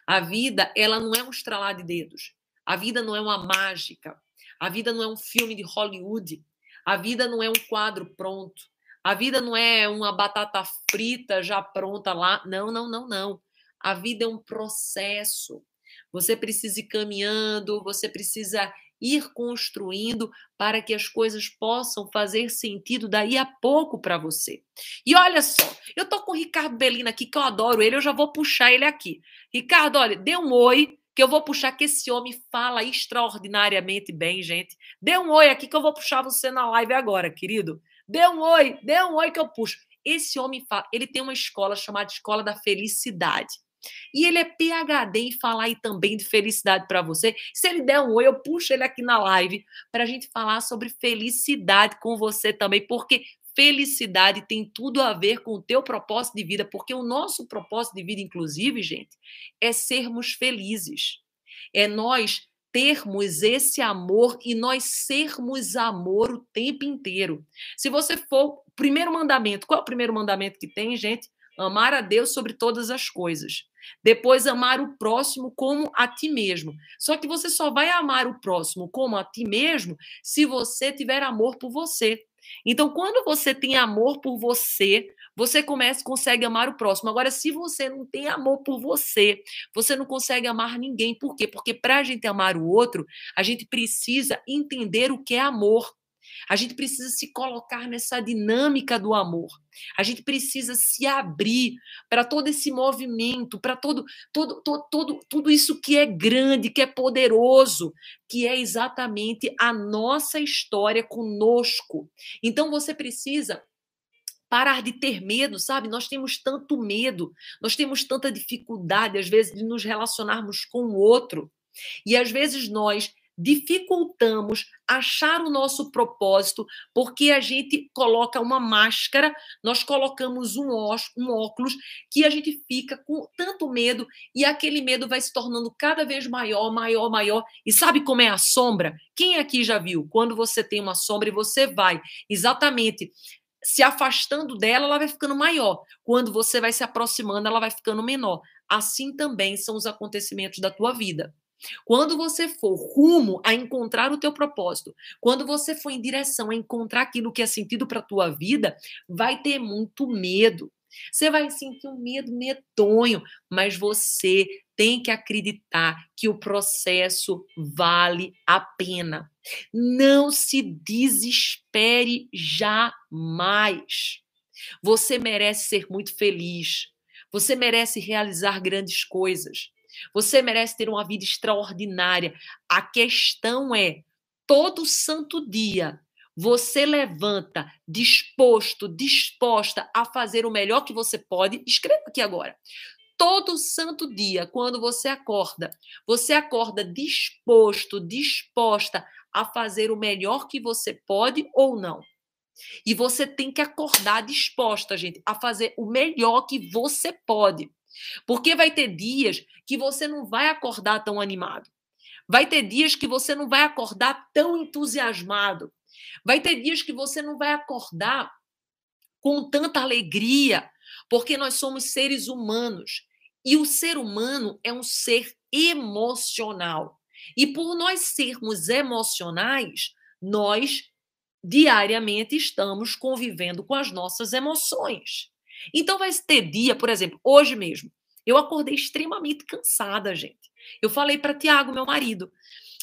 A vida, ela não é um estralar de dedos. A vida não é uma mágica. A vida não é um filme de Hollywood. A vida não é um quadro pronto. A vida não é uma batata frita já pronta lá. Não, não, não, não. A vida é um processo. Você precisa ir caminhando, você precisa ir construindo para que as coisas possam fazer sentido daí a pouco para você. E olha só, eu tô com o Ricardo Belina aqui, que eu adoro ele, eu já vou puxar ele aqui. Ricardo, olha, dê um oi, que eu vou puxar, que esse homem fala extraordinariamente bem, gente. Dê um oi aqui, que eu vou puxar você na live agora, querido. Dê um oi, dê um oi que eu puxo. Esse homem fala, ele tem uma escola chamada Escola da Felicidade. E ele é PhD em falar aí também de felicidade para você. Se ele der um oi, eu puxo ele aqui na live para a gente falar sobre felicidade com você também, porque felicidade tem tudo a ver com o teu propósito de vida, porque o nosso propósito de vida, inclusive, gente, é sermos felizes. É nós termos esse amor e nós sermos amor o tempo inteiro. Se você for, primeiro mandamento, qual é o primeiro mandamento que tem, gente? Amar a Deus sobre todas as coisas. Depois, amar o próximo como a ti mesmo. Só que você só vai amar o próximo como a ti mesmo se você tiver amor por você. Então, quando você tem amor por você, você começa, consegue amar o próximo. Agora, se você não tem amor por você, você não consegue amar ninguém. Por quê? Porque para a gente amar o outro, a gente precisa entender o que é amor. A gente precisa se colocar nessa dinâmica do amor. A gente precisa se abrir para todo esse movimento, para todo, todo, todo, todo, tudo isso que é grande, que é poderoso, que é exatamente a nossa história conosco. Então você precisa parar de ter medo, sabe? Nós temos tanto medo, nós temos tanta dificuldade, às vezes, de nos relacionarmos com o outro. E às vezes nós dificultamos achar o nosso propósito porque a gente coloca uma máscara, nós colocamos um, um óculos que a gente fica com tanto medo e aquele medo vai se tornando cada vez maior, maior, maior. E sabe como é a sombra? Quem aqui já viu? Quando você tem uma sombra e você vai exatamente se afastando dela, ela vai ficando maior. Quando você vai se aproximando, ela vai ficando menor. Assim também são os acontecimentos da tua vida. Quando você for rumo a encontrar o teu propósito, quando você for em direção a encontrar aquilo que é sentido para a tua vida, vai ter muito medo. Você vai sentir um medo medonho, mas você tem que acreditar que o processo vale a pena. Não se desespere jamais. Você merece ser muito feliz. Você merece realizar grandes coisas. Você merece ter uma vida extraordinária. A questão é: todo santo dia você levanta disposto, disposta a fazer o melhor que você pode. Escreva aqui agora. Todo santo dia, quando você acorda, você acorda disposto, disposta a fazer o melhor que você pode ou não. E você tem que acordar disposta, gente, a fazer o melhor que você pode. Porque vai ter dias que você não vai acordar tão animado. Vai ter dias que você não vai acordar tão entusiasmado. Vai ter dias que você não vai acordar com tanta alegria, porque nós somos seres humanos. E o ser humano é um ser emocional. E por nós sermos emocionais, nós diariamente estamos convivendo com as nossas emoções. Então vai ter dia, por exemplo, hoje mesmo, eu acordei extremamente cansada, gente. Eu falei para Tiago, meu marido,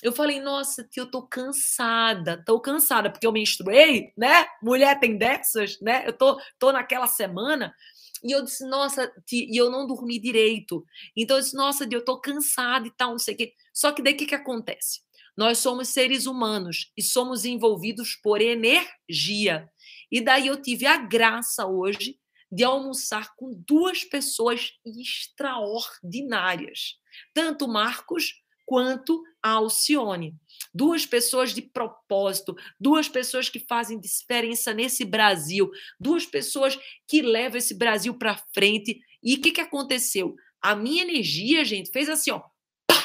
eu falei, nossa, tia, eu tô cansada, tô cansada, porque eu menstruei, né? Mulher tem dessas, né? Eu tô, tô naquela semana. E eu disse, nossa, e eu não dormi direito. Então eu disse, nossa, eu tô cansada e tal, não sei o quê. Só que daí o que, que acontece? Nós somos seres humanos e somos envolvidos por energia. E daí eu tive a graça hoje de almoçar com duas pessoas extraordinárias, tanto Marcos quanto a Alcione. Duas pessoas de propósito, duas pessoas que fazem diferença nesse Brasil, duas pessoas que levam esse Brasil para frente. E o que, que aconteceu? A minha energia, gente, fez assim, ó, pá,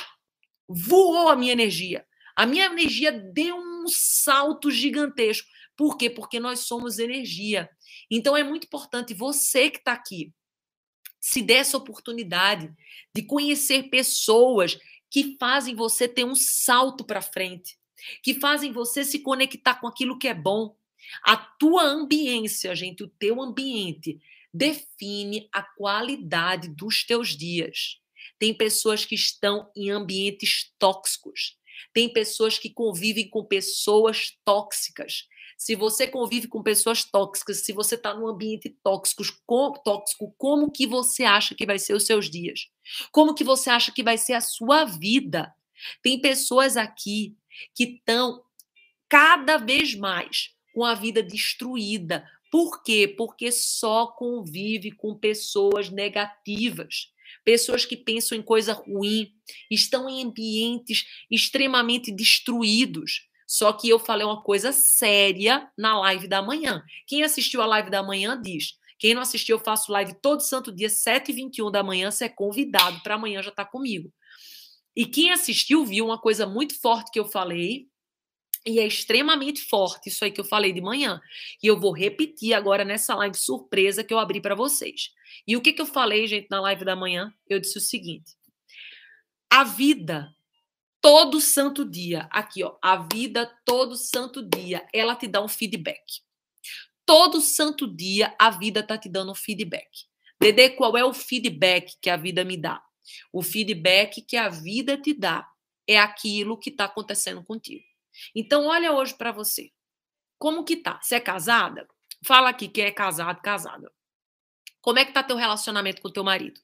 voou a minha energia. A minha energia deu um salto gigantesco. Por quê? Porque nós somos energia. Então é muito importante você que está aqui se dê essa oportunidade de conhecer pessoas que fazem você ter um salto para frente, que fazem você se conectar com aquilo que é bom. A tua ambiência, gente, o teu ambiente define a qualidade dos teus dias. Tem pessoas que estão em ambientes tóxicos. Tem pessoas que convivem com pessoas tóxicas. Se você convive com pessoas tóxicas, se você está num ambiente tóxico, tóxico, como que você acha que vai ser os seus dias? Como que você acha que vai ser a sua vida? Tem pessoas aqui que estão cada vez mais com a vida destruída. Por quê? Porque só convive com pessoas negativas pessoas que pensam em coisa ruim, estão em ambientes extremamente destruídos. Só que eu falei uma coisa séria na live da manhã. Quem assistiu a live da manhã diz. Quem não assistiu, eu faço live todo santo dia, 7h21 da manhã. Você é convidado para amanhã já estar tá comigo. E quem assistiu viu uma coisa muito forte que eu falei. E é extremamente forte isso aí que eu falei de manhã. E eu vou repetir agora nessa live surpresa que eu abri para vocês. E o que, que eu falei, gente, na live da manhã? Eu disse o seguinte: a vida todo santo dia. Aqui, ó, a vida todo santo dia, ela te dá um feedback. Todo santo dia a vida tá te dando um feedback. Dedê, qual é o feedback que a vida me dá? O feedback que a vida te dá é aquilo que está acontecendo contigo. Então, olha hoje para você. Como que tá? Você é casada? Fala aqui quem é casado, casada. Como é que tá teu relacionamento com teu marido?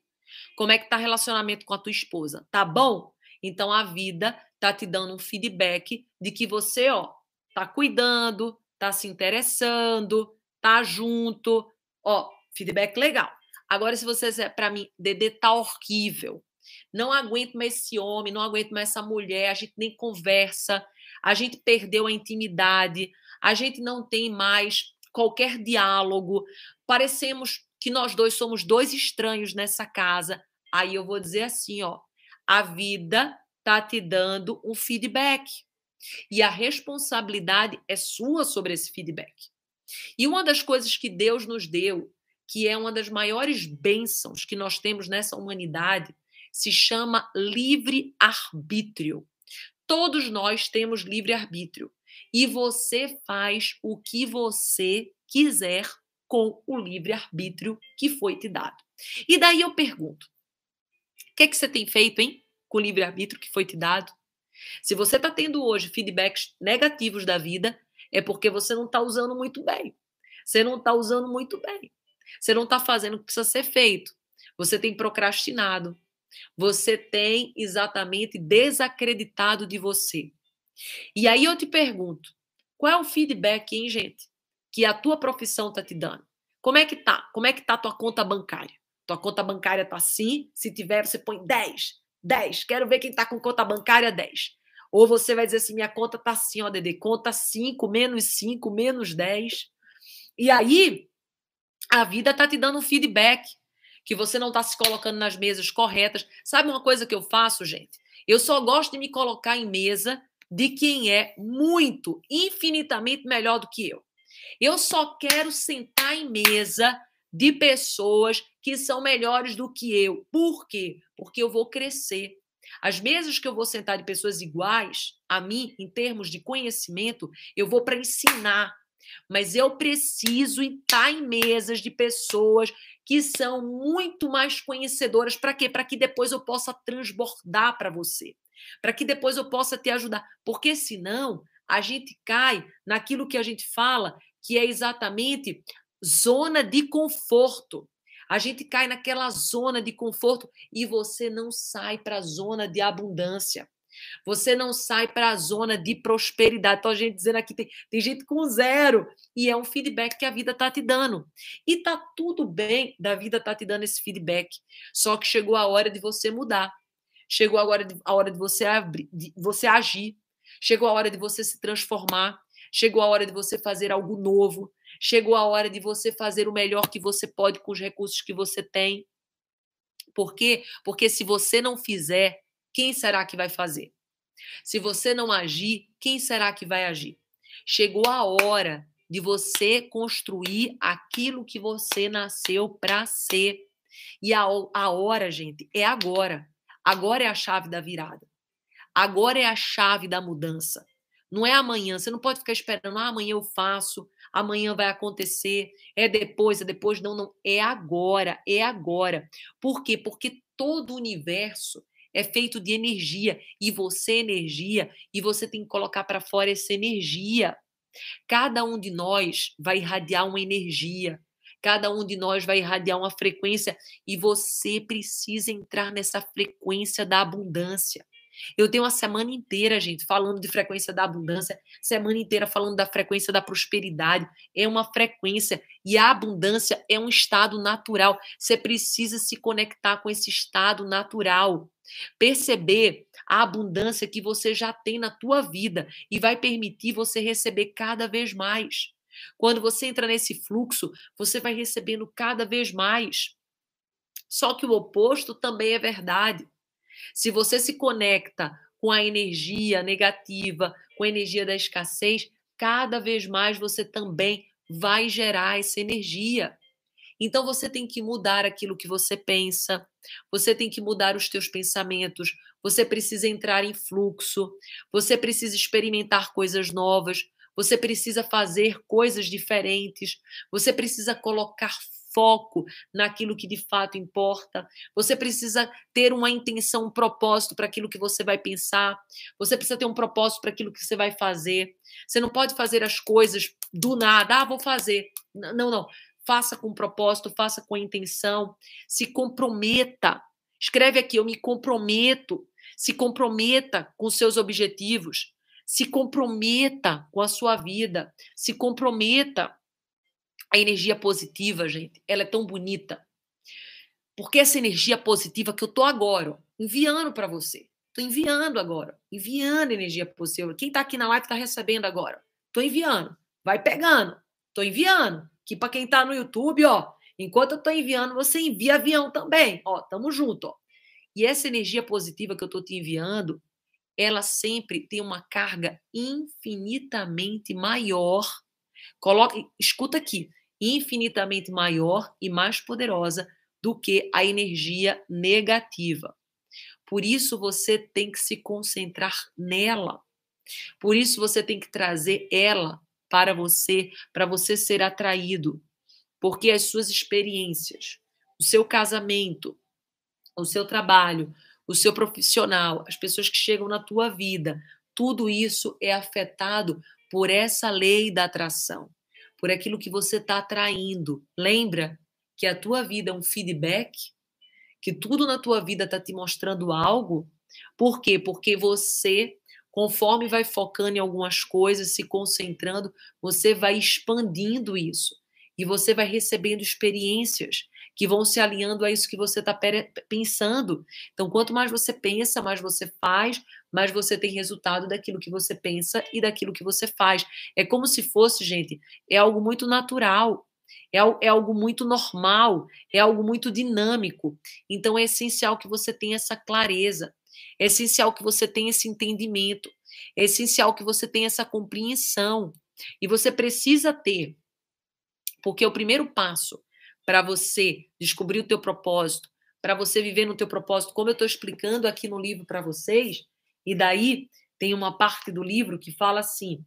Como é que tá relacionamento com a tua esposa? Tá bom? Então a vida tá te dando um feedback de que você, ó, tá cuidando, tá se interessando, tá junto, Ó, feedback legal. Agora, se você disser para mim, Dedê tá horrível, não aguento mais esse homem, não aguento mais essa mulher, a gente nem conversa, a gente perdeu a intimidade, a gente não tem mais qualquer diálogo, parecemos que nós dois somos dois estranhos nessa casa. Aí eu vou dizer assim, ó, a vida tá te dando um feedback. E a responsabilidade é sua sobre esse feedback. E uma das coisas que Deus nos deu, que é uma das maiores bênçãos que nós temos nessa humanidade, se chama livre-arbítrio. Todos nós temos livre-arbítrio. E você faz o que você quiser com o livre-arbítrio que foi te dado. E daí eu pergunto: o que, que você tem feito, hein? Com o livre-arbítrio que foi te dado? Se você está tendo hoje feedbacks negativos da vida, é porque você não está usando muito bem. Você não está usando muito bem. Você não está fazendo o que precisa ser feito. Você tem procrastinado. Você tem exatamente desacreditado de você. E aí eu te pergunto, qual é o feedback, hein, gente, que a tua profissão tá te dando? Como é que tá? Como é que tá a tua conta bancária? Tua conta bancária tá assim, se tiver, você põe 10. 10. Quero ver quem tá com conta bancária 10. Ou você vai dizer assim: minha conta tá assim, ó, Dede, conta 5, menos 5, menos 10. E aí, a vida tá te dando um feedback que você não está se colocando nas mesas corretas. Sabe uma coisa que eu faço, gente? Eu só gosto de me colocar em mesa de quem é muito, infinitamente melhor do que eu. Eu só quero sentar em mesa de pessoas que são melhores do que eu. Por quê? Porque eu vou crescer. As mesas que eu vou sentar de pessoas iguais a mim, em termos de conhecimento, eu vou para ensinar. Mas eu preciso estar em mesas de pessoas que são muito mais conhecedoras. Para quê? Para que depois eu possa transbordar para você. Para que depois eu possa te ajudar. Porque senão a gente cai naquilo que a gente fala, que é exatamente zona de conforto. A gente cai naquela zona de conforto e você não sai para a zona de abundância. Você não sai para a zona de prosperidade. Então, a gente dizendo aqui, tem, tem gente com zero. E é um feedback que a vida está te dando. E tá tudo bem da vida tá te dando esse feedback. Só que chegou a hora de você mudar. Chegou agora a hora de você, abrir, de você agir. Chegou a hora de você se transformar. Chegou a hora de você fazer algo novo. Chegou a hora de você fazer o melhor que você pode com os recursos que você tem. Por quê? Porque se você não fizer, quem será que vai fazer? Se você não agir, quem será que vai agir? Chegou a hora de você construir aquilo que você nasceu para ser. E a, a hora, gente, é agora. Agora é a chave da virada. Agora é a chave da mudança. Não é amanhã. Você não pode ficar esperando, ah, amanhã eu faço, amanhã vai acontecer, é depois, é depois. Não, não. É agora, é agora. Por quê? Porque todo o universo é feito de energia e você é energia e você tem que colocar para fora essa energia. Cada um de nós vai irradiar uma energia. Cada um de nós vai irradiar uma frequência e você precisa entrar nessa frequência da abundância. Eu tenho uma semana inteira, gente, falando de frequência da abundância, semana inteira falando da frequência da prosperidade. É uma frequência e a abundância é um estado natural. Você precisa se conectar com esse estado natural. Perceber a abundância que você já tem na tua vida e vai permitir você receber cada vez mais. Quando você entra nesse fluxo, você vai recebendo cada vez mais. Só que o oposto também é verdade. Se você se conecta com a energia negativa, com a energia da escassez, cada vez mais você também vai gerar essa energia. Então você tem que mudar aquilo que você pensa, você tem que mudar os teus pensamentos, você precisa entrar em fluxo, você precisa experimentar coisas novas, você precisa fazer coisas diferentes, você precisa colocar foco naquilo que de fato importa. Você precisa ter uma intenção, um propósito para aquilo que você vai pensar. Você precisa ter um propósito para aquilo que você vai fazer. Você não pode fazer as coisas do nada. Ah, vou fazer. Não, não. Faça com propósito, faça com intenção. Se comprometa. Escreve aqui, eu me comprometo. Se comprometa com seus objetivos. Se comprometa com a sua vida. Se comprometa A energia positiva, gente, ela é tão bonita. Porque essa energia positiva que eu tô agora, ó, enviando para você. Tô enviando agora, enviando energia positiva. Quem tá aqui na live tá recebendo agora. Tô enviando. Vai pegando. Tô enviando. Que para quem tá no YouTube, ó, enquanto eu tô enviando, você envia avião também. Ó, tamo junto, ó. E essa energia positiva que eu tô te enviando, ela sempre tem uma carga infinitamente maior. Coloque, escuta aqui, infinitamente maior e mais poderosa do que a energia negativa. Por isso você tem que se concentrar nela. Por isso você tem que trazer ela para você, para você ser atraído. Porque as suas experiências, o seu casamento, o seu trabalho, o seu profissional, as pessoas que chegam na tua vida, tudo isso é afetado por essa lei da atração, por aquilo que você está atraindo. Lembra que a tua vida é um feedback, que tudo na tua vida está te mostrando algo. Por quê? Porque você, conforme vai focando em algumas coisas, se concentrando, você vai expandindo isso. E você vai recebendo experiências que vão se alinhando a isso que você está pensando. Então, quanto mais você pensa, mais você faz, mais você tem resultado daquilo que você pensa e daquilo que você faz. É como se fosse, gente, é algo muito natural. É, é algo muito normal, é algo muito dinâmico. Então, é essencial que você tenha essa clareza, é essencial que você tenha esse entendimento, é essencial que você tenha essa compreensão. E você precisa ter, porque o primeiro passo para você descobrir o teu propósito, para você viver no teu propósito, como eu estou explicando aqui no livro para vocês, e daí tem uma parte do livro que fala assim: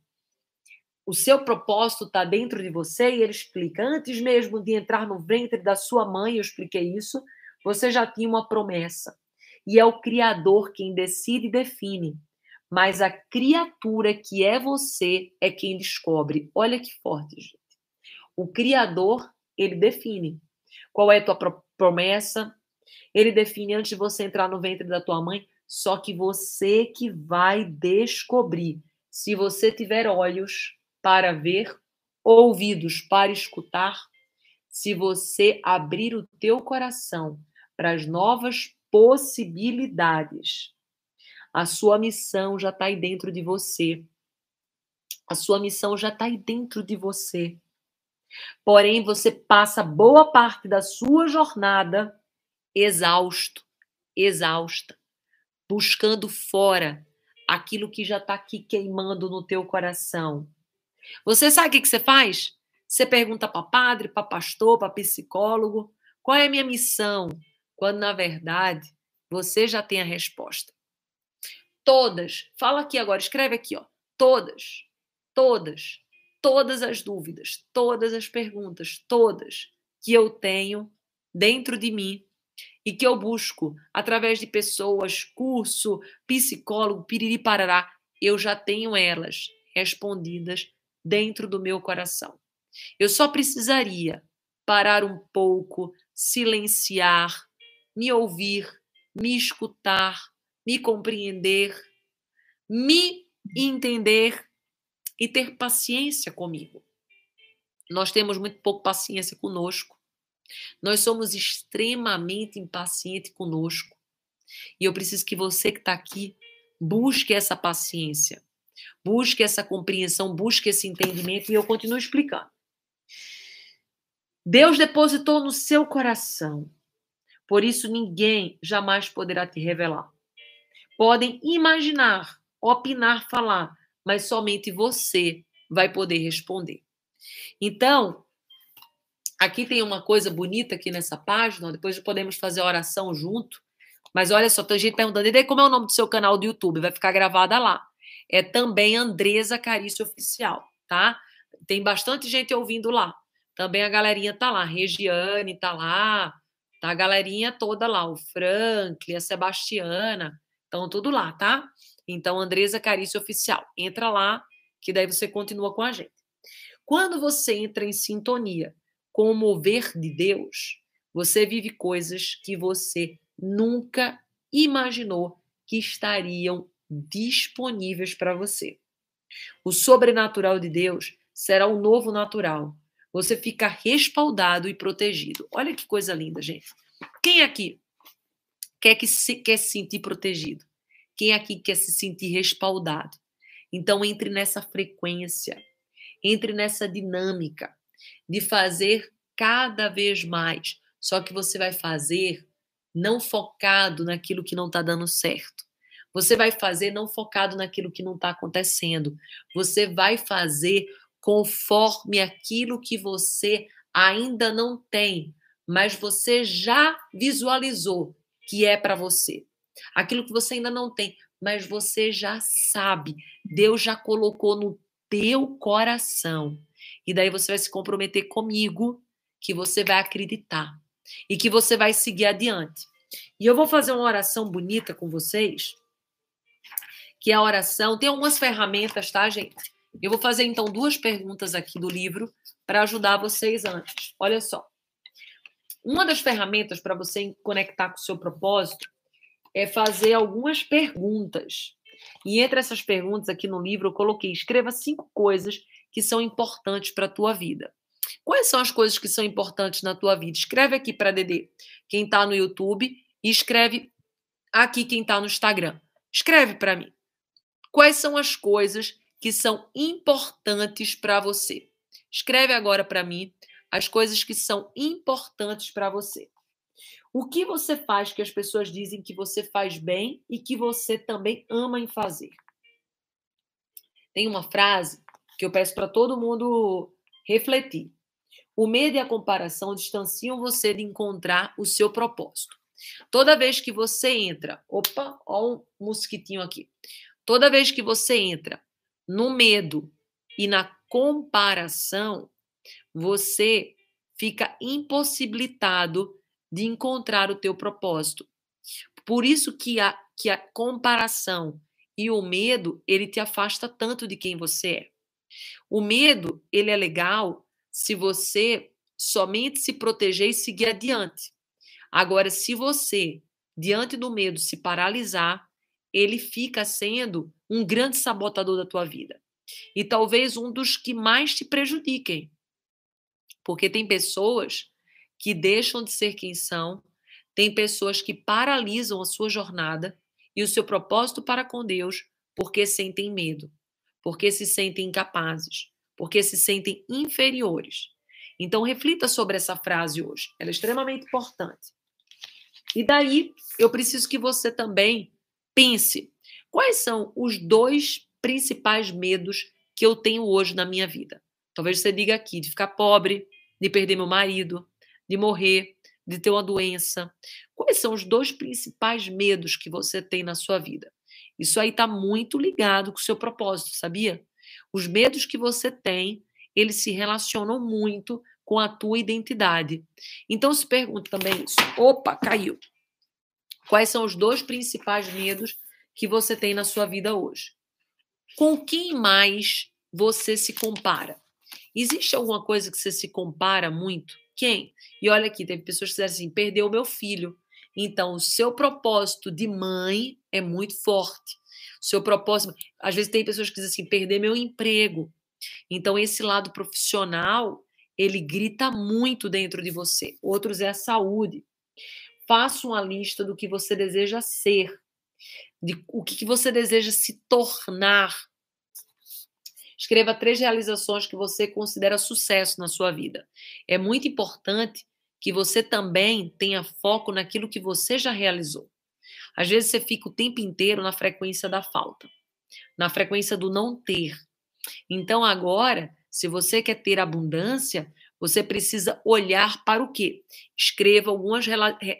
o seu propósito está dentro de você, e ele explica, antes mesmo de entrar no ventre da sua mãe, eu expliquei isso, você já tinha uma promessa. E é o Criador quem decide e define. Mas a criatura que é você é quem descobre. Olha que forte, gente. O Criador ele define qual é a tua promessa, ele define antes de você entrar no ventre da tua mãe, só que você que vai descobrir. Se você tiver olhos para ver, ouvidos para escutar, se você abrir o teu coração para as novas possibilidades, a sua missão já está aí dentro de você. A sua missão já está aí dentro de você. Porém, você passa boa parte da sua jornada exausto, exausta, buscando fora aquilo que já está aqui queimando no teu coração. Você sabe o que, que você faz? Você pergunta para padre, para pastor, para psicólogo, qual é a minha missão? Quando, na verdade, você já tem a resposta. Todas, fala aqui agora, escreve aqui, ó. Todas, todas todas as dúvidas, todas as perguntas, todas que eu tenho dentro de mim e que eu busco através de pessoas, curso, psicólogo, piriri parará, eu já tenho elas respondidas dentro do meu coração. Eu só precisaria parar um pouco, silenciar, me ouvir, me escutar, me compreender, me entender e ter paciência comigo. Nós temos muito pouco paciência conosco. Nós somos extremamente impacientes conosco. E eu preciso que você que está aqui busque essa paciência, busque essa compreensão, busque esse entendimento e eu continuo explicando. Deus depositou no seu coração, por isso ninguém jamais poderá te revelar. Podem imaginar, opinar, falar, mas somente você vai poder responder. Então, aqui tem uma coisa bonita aqui nessa página, depois podemos fazer a oração junto. Mas olha só, tem gente perguntando, e como é o nome do seu canal do YouTube? Vai ficar gravada lá. É também Andresa Carício Oficial, tá? Tem bastante gente ouvindo lá. Também a galerinha tá lá, Regiane tá lá, tá a galerinha toda lá, o Franklin, a Sebastiana, estão tudo lá, tá? Então, Andresa Carício Oficial. Entra lá, que daí você continua com a gente. Quando você entra em sintonia com o mover de Deus, você vive coisas que você nunca imaginou que estariam disponíveis para você. O sobrenatural de Deus será o novo natural. você fica respaldado e protegido. Olha que coisa linda, gente. Quem aqui quer que se quer se sentir protegido? Quem aqui quer se sentir respaldado? Então entre nessa frequência, entre nessa dinâmica de fazer cada vez mais. Só que você vai fazer não focado naquilo que não está dando certo. Você vai fazer não focado naquilo que não está acontecendo. Você vai fazer conforme aquilo que você ainda não tem, mas você já visualizou que é para você. Aquilo que você ainda não tem, mas você já sabe. Deus já colocou no teu coração. E daí você vai se comprometer comigo que você vai acreditar e que você vai seguir adiante. E eu vou fazer uma oração bonita com vocês, que é a oração. Tem algumas ferramentas, tá, gente? Eu vou fazer então duas perguntas aqui do livro para ajudar vocês antes. Olha só. Uma das ferramentas para você conectar com o seu propósito é fazer algumas perguntas. E entre essas perguntas aqui no livro eu coloquei: escreva cinco coisas que são importantes para a tua vida. Quais são as coisas que são importantes na tua vida? Escreve aqui para Dedê, quem está no YouTube, e escreve aqui quem está no Instagram. Escreve para mim. Quais são as coisas que são importantes para você? Escreve agora para mim as coisas que são importantes para você. O que você faz que as pessoas dizem que você faz bem e que você também ama em fazer? Tem uma frase que eu peço para todo mundo refletir. O medo e a comparação distanciam você de encontrar o seu propósito. Toda vez que você entra, opa, ó um mosquitinho aqui. Toda vez que você entra no medo e na comparação, você fica impossibilitado de encontrar o teu propósito. Por isso que a, que a comparação e o medo, ele te afasta tanto de quem você é. O medo, ele é legal se você somente se proteger e seguir adiante. Agora, se você, diante do medo, se paralisar, ele fica sendo um grande sabotador da tua vida. E talvez um dos que mais te prejudiquem. Porque tem pessoas que deixam de ser quem são, tem pessoas que paralisam a sua jornada e o seu propósito para com Deus porque sentem medo, porque se sentem incapazes, porque se sentem inferiores. Então, reflita sobre essa frase hoje. Ela é extremamente importante. E daí, eu preciso que você também pense quais são os dois principais medos que eu tenho hoje na minha vida. Talvez você diga aqui de ficar pobre, de perder meu marido, de morrer, de ter uma doença. Quais são os dois principais medos que você tem na sua vida? Isso aí está muito ligado com o seu propósito, sabia? Os medos que você tem, eles se relacionam muito com a tua identidade. Então se pergunta também isso. Opa, caiu. Quais são os dois principais medos que você tem na sua vida hoje? Com quem mais você se compara? Existe alguma coisa que você se compara muito? Quem? E olha aqui, teve pessoas que disseram assim: perdeu o meu filho. Então, o seu propósito de mãe é muito forte seu propósito. Às vezes tem pessoas que dizem assim, perder meu emprego. Então, esse lado profissional, ele grita muito dentro de você. Outros é a saúde. Faça uma lista do que você deseja ser, de o que você deseja se tornar. Escreva três realizações que você considera sucesso na sua vida. É muito importante que você também tenha foco naquilo que você já realizou. Às vezes você fica o tempo inteiro na frequência da falta, na frequência do não ter. Então agora, se você quer ter abundância, você precisa olhar para o quê? Escreva algumas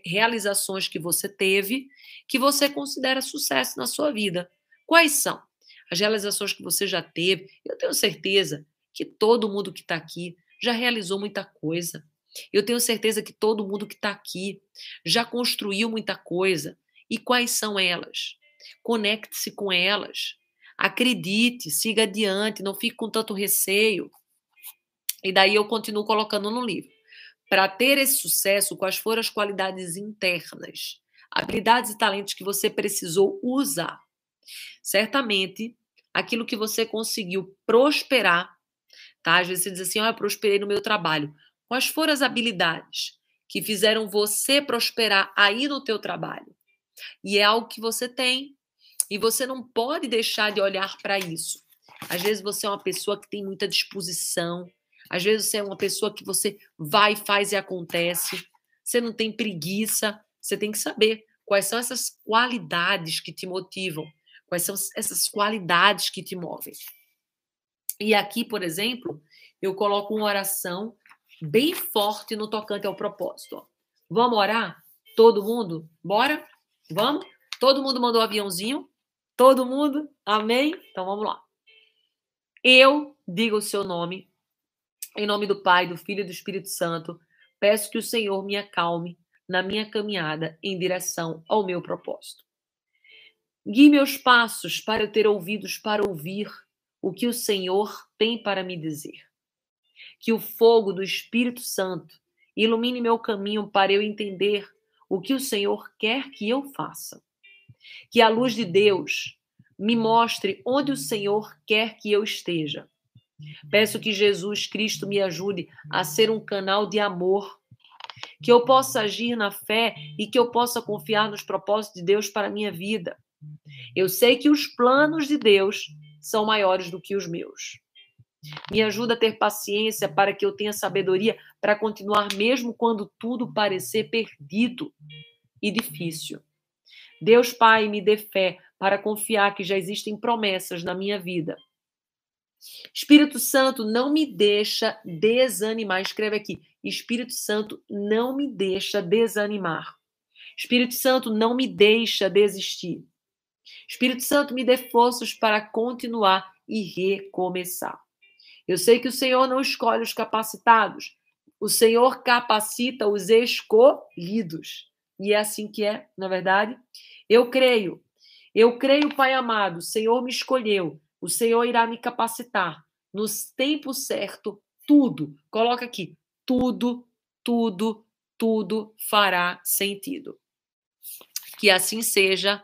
realizações que você teve que você considera sucesso na sua vida. Quais são? As realizações que você já teve. Eu tenho certeza que todo mundo que está aqui já realizou muita coisa. Eu tenho certeza que todo mundo que está aqui já construiu muita coisa. E quais são elas? Conecte-se com elas. Acredite, siga adiante, não fique com tanto receio. E daí eu continuo colocando no livro. Para ter esse sucesso, quais foram as qualidades internas, habilidades e talentos que você precisou usar? Certamente, aquilo que você conseguiu prosperar Tá? Às vezes você diz assim: oh, eu prosperei no meu trabalho. Quais foram as habilidades que fizeram você prosperar aí no teu trabalho? E é algo que você tem. E você não pode deixar de olhar para isso. Às vezes você é uma pessoa que tem muita disposição. Às vezes você é uma pessoa que você vai, faz e acontece. Você não tem preguiça. Você tem que saber quais são essas qualidades que te motivam, quais são essas qualidades que te movem. E aqui, por exemplo, eu coloco uma oração bem forte no tocante ao propósito. Vamos orar? Todo mundo? Bora? Vamos? Todo mundo mandou um aviãozinho? Todo mundo? Amém? Então vamos lá. Eu digo o seu nome, em nome do Pai, do Filho e do Espírito Santo, peço que o Senhor me acalme na minha caminhada em direção ao meu propósito. Guie meus passos para eu ter ouvidos para ouvir o que o Senhor tem para me dizer. Que o fogo do Espírito Santo ilumine meu caminho para eu entender o que o Senhor quer que eu faça. Que a luz de Deus me mostre onde o Senhor quer que eu esteja. Peço que Jesus Cristo me ajude a ser um canal de amor, que eu possa agir na fé e que eu possa confiar nos propósitos de Deus para a minha vida. Eu sei que os planos de Deus são maiores do que os meus. Me ajuda a ter paciência para que eu tenha sabedoria para continuar mesmo quando tudo parecer perdido e difícil. Deus Pai, me dê fé para confiar que já existem promessas na minha vida. Espírito Santo, não me deixa desanimar. Escreve aqui. Espírito Santo, não me deixa desanimar. Espírito Santo, não me deixa desistir. Espírito Santo, me dê forças para continuar e recomeçar. Eu sei que o Senhor não escolhe os capacitados, o Senhor capacita os escolhidos. E é assim que é, na é verdade. Eu creio, eu creio, Pai amado, o Senhor me escolheu, o Senhor irá me capacitar. No tempo certo, tudo, coloca aqui, tudo, tudo, tudo fará sentido. Que assim seja.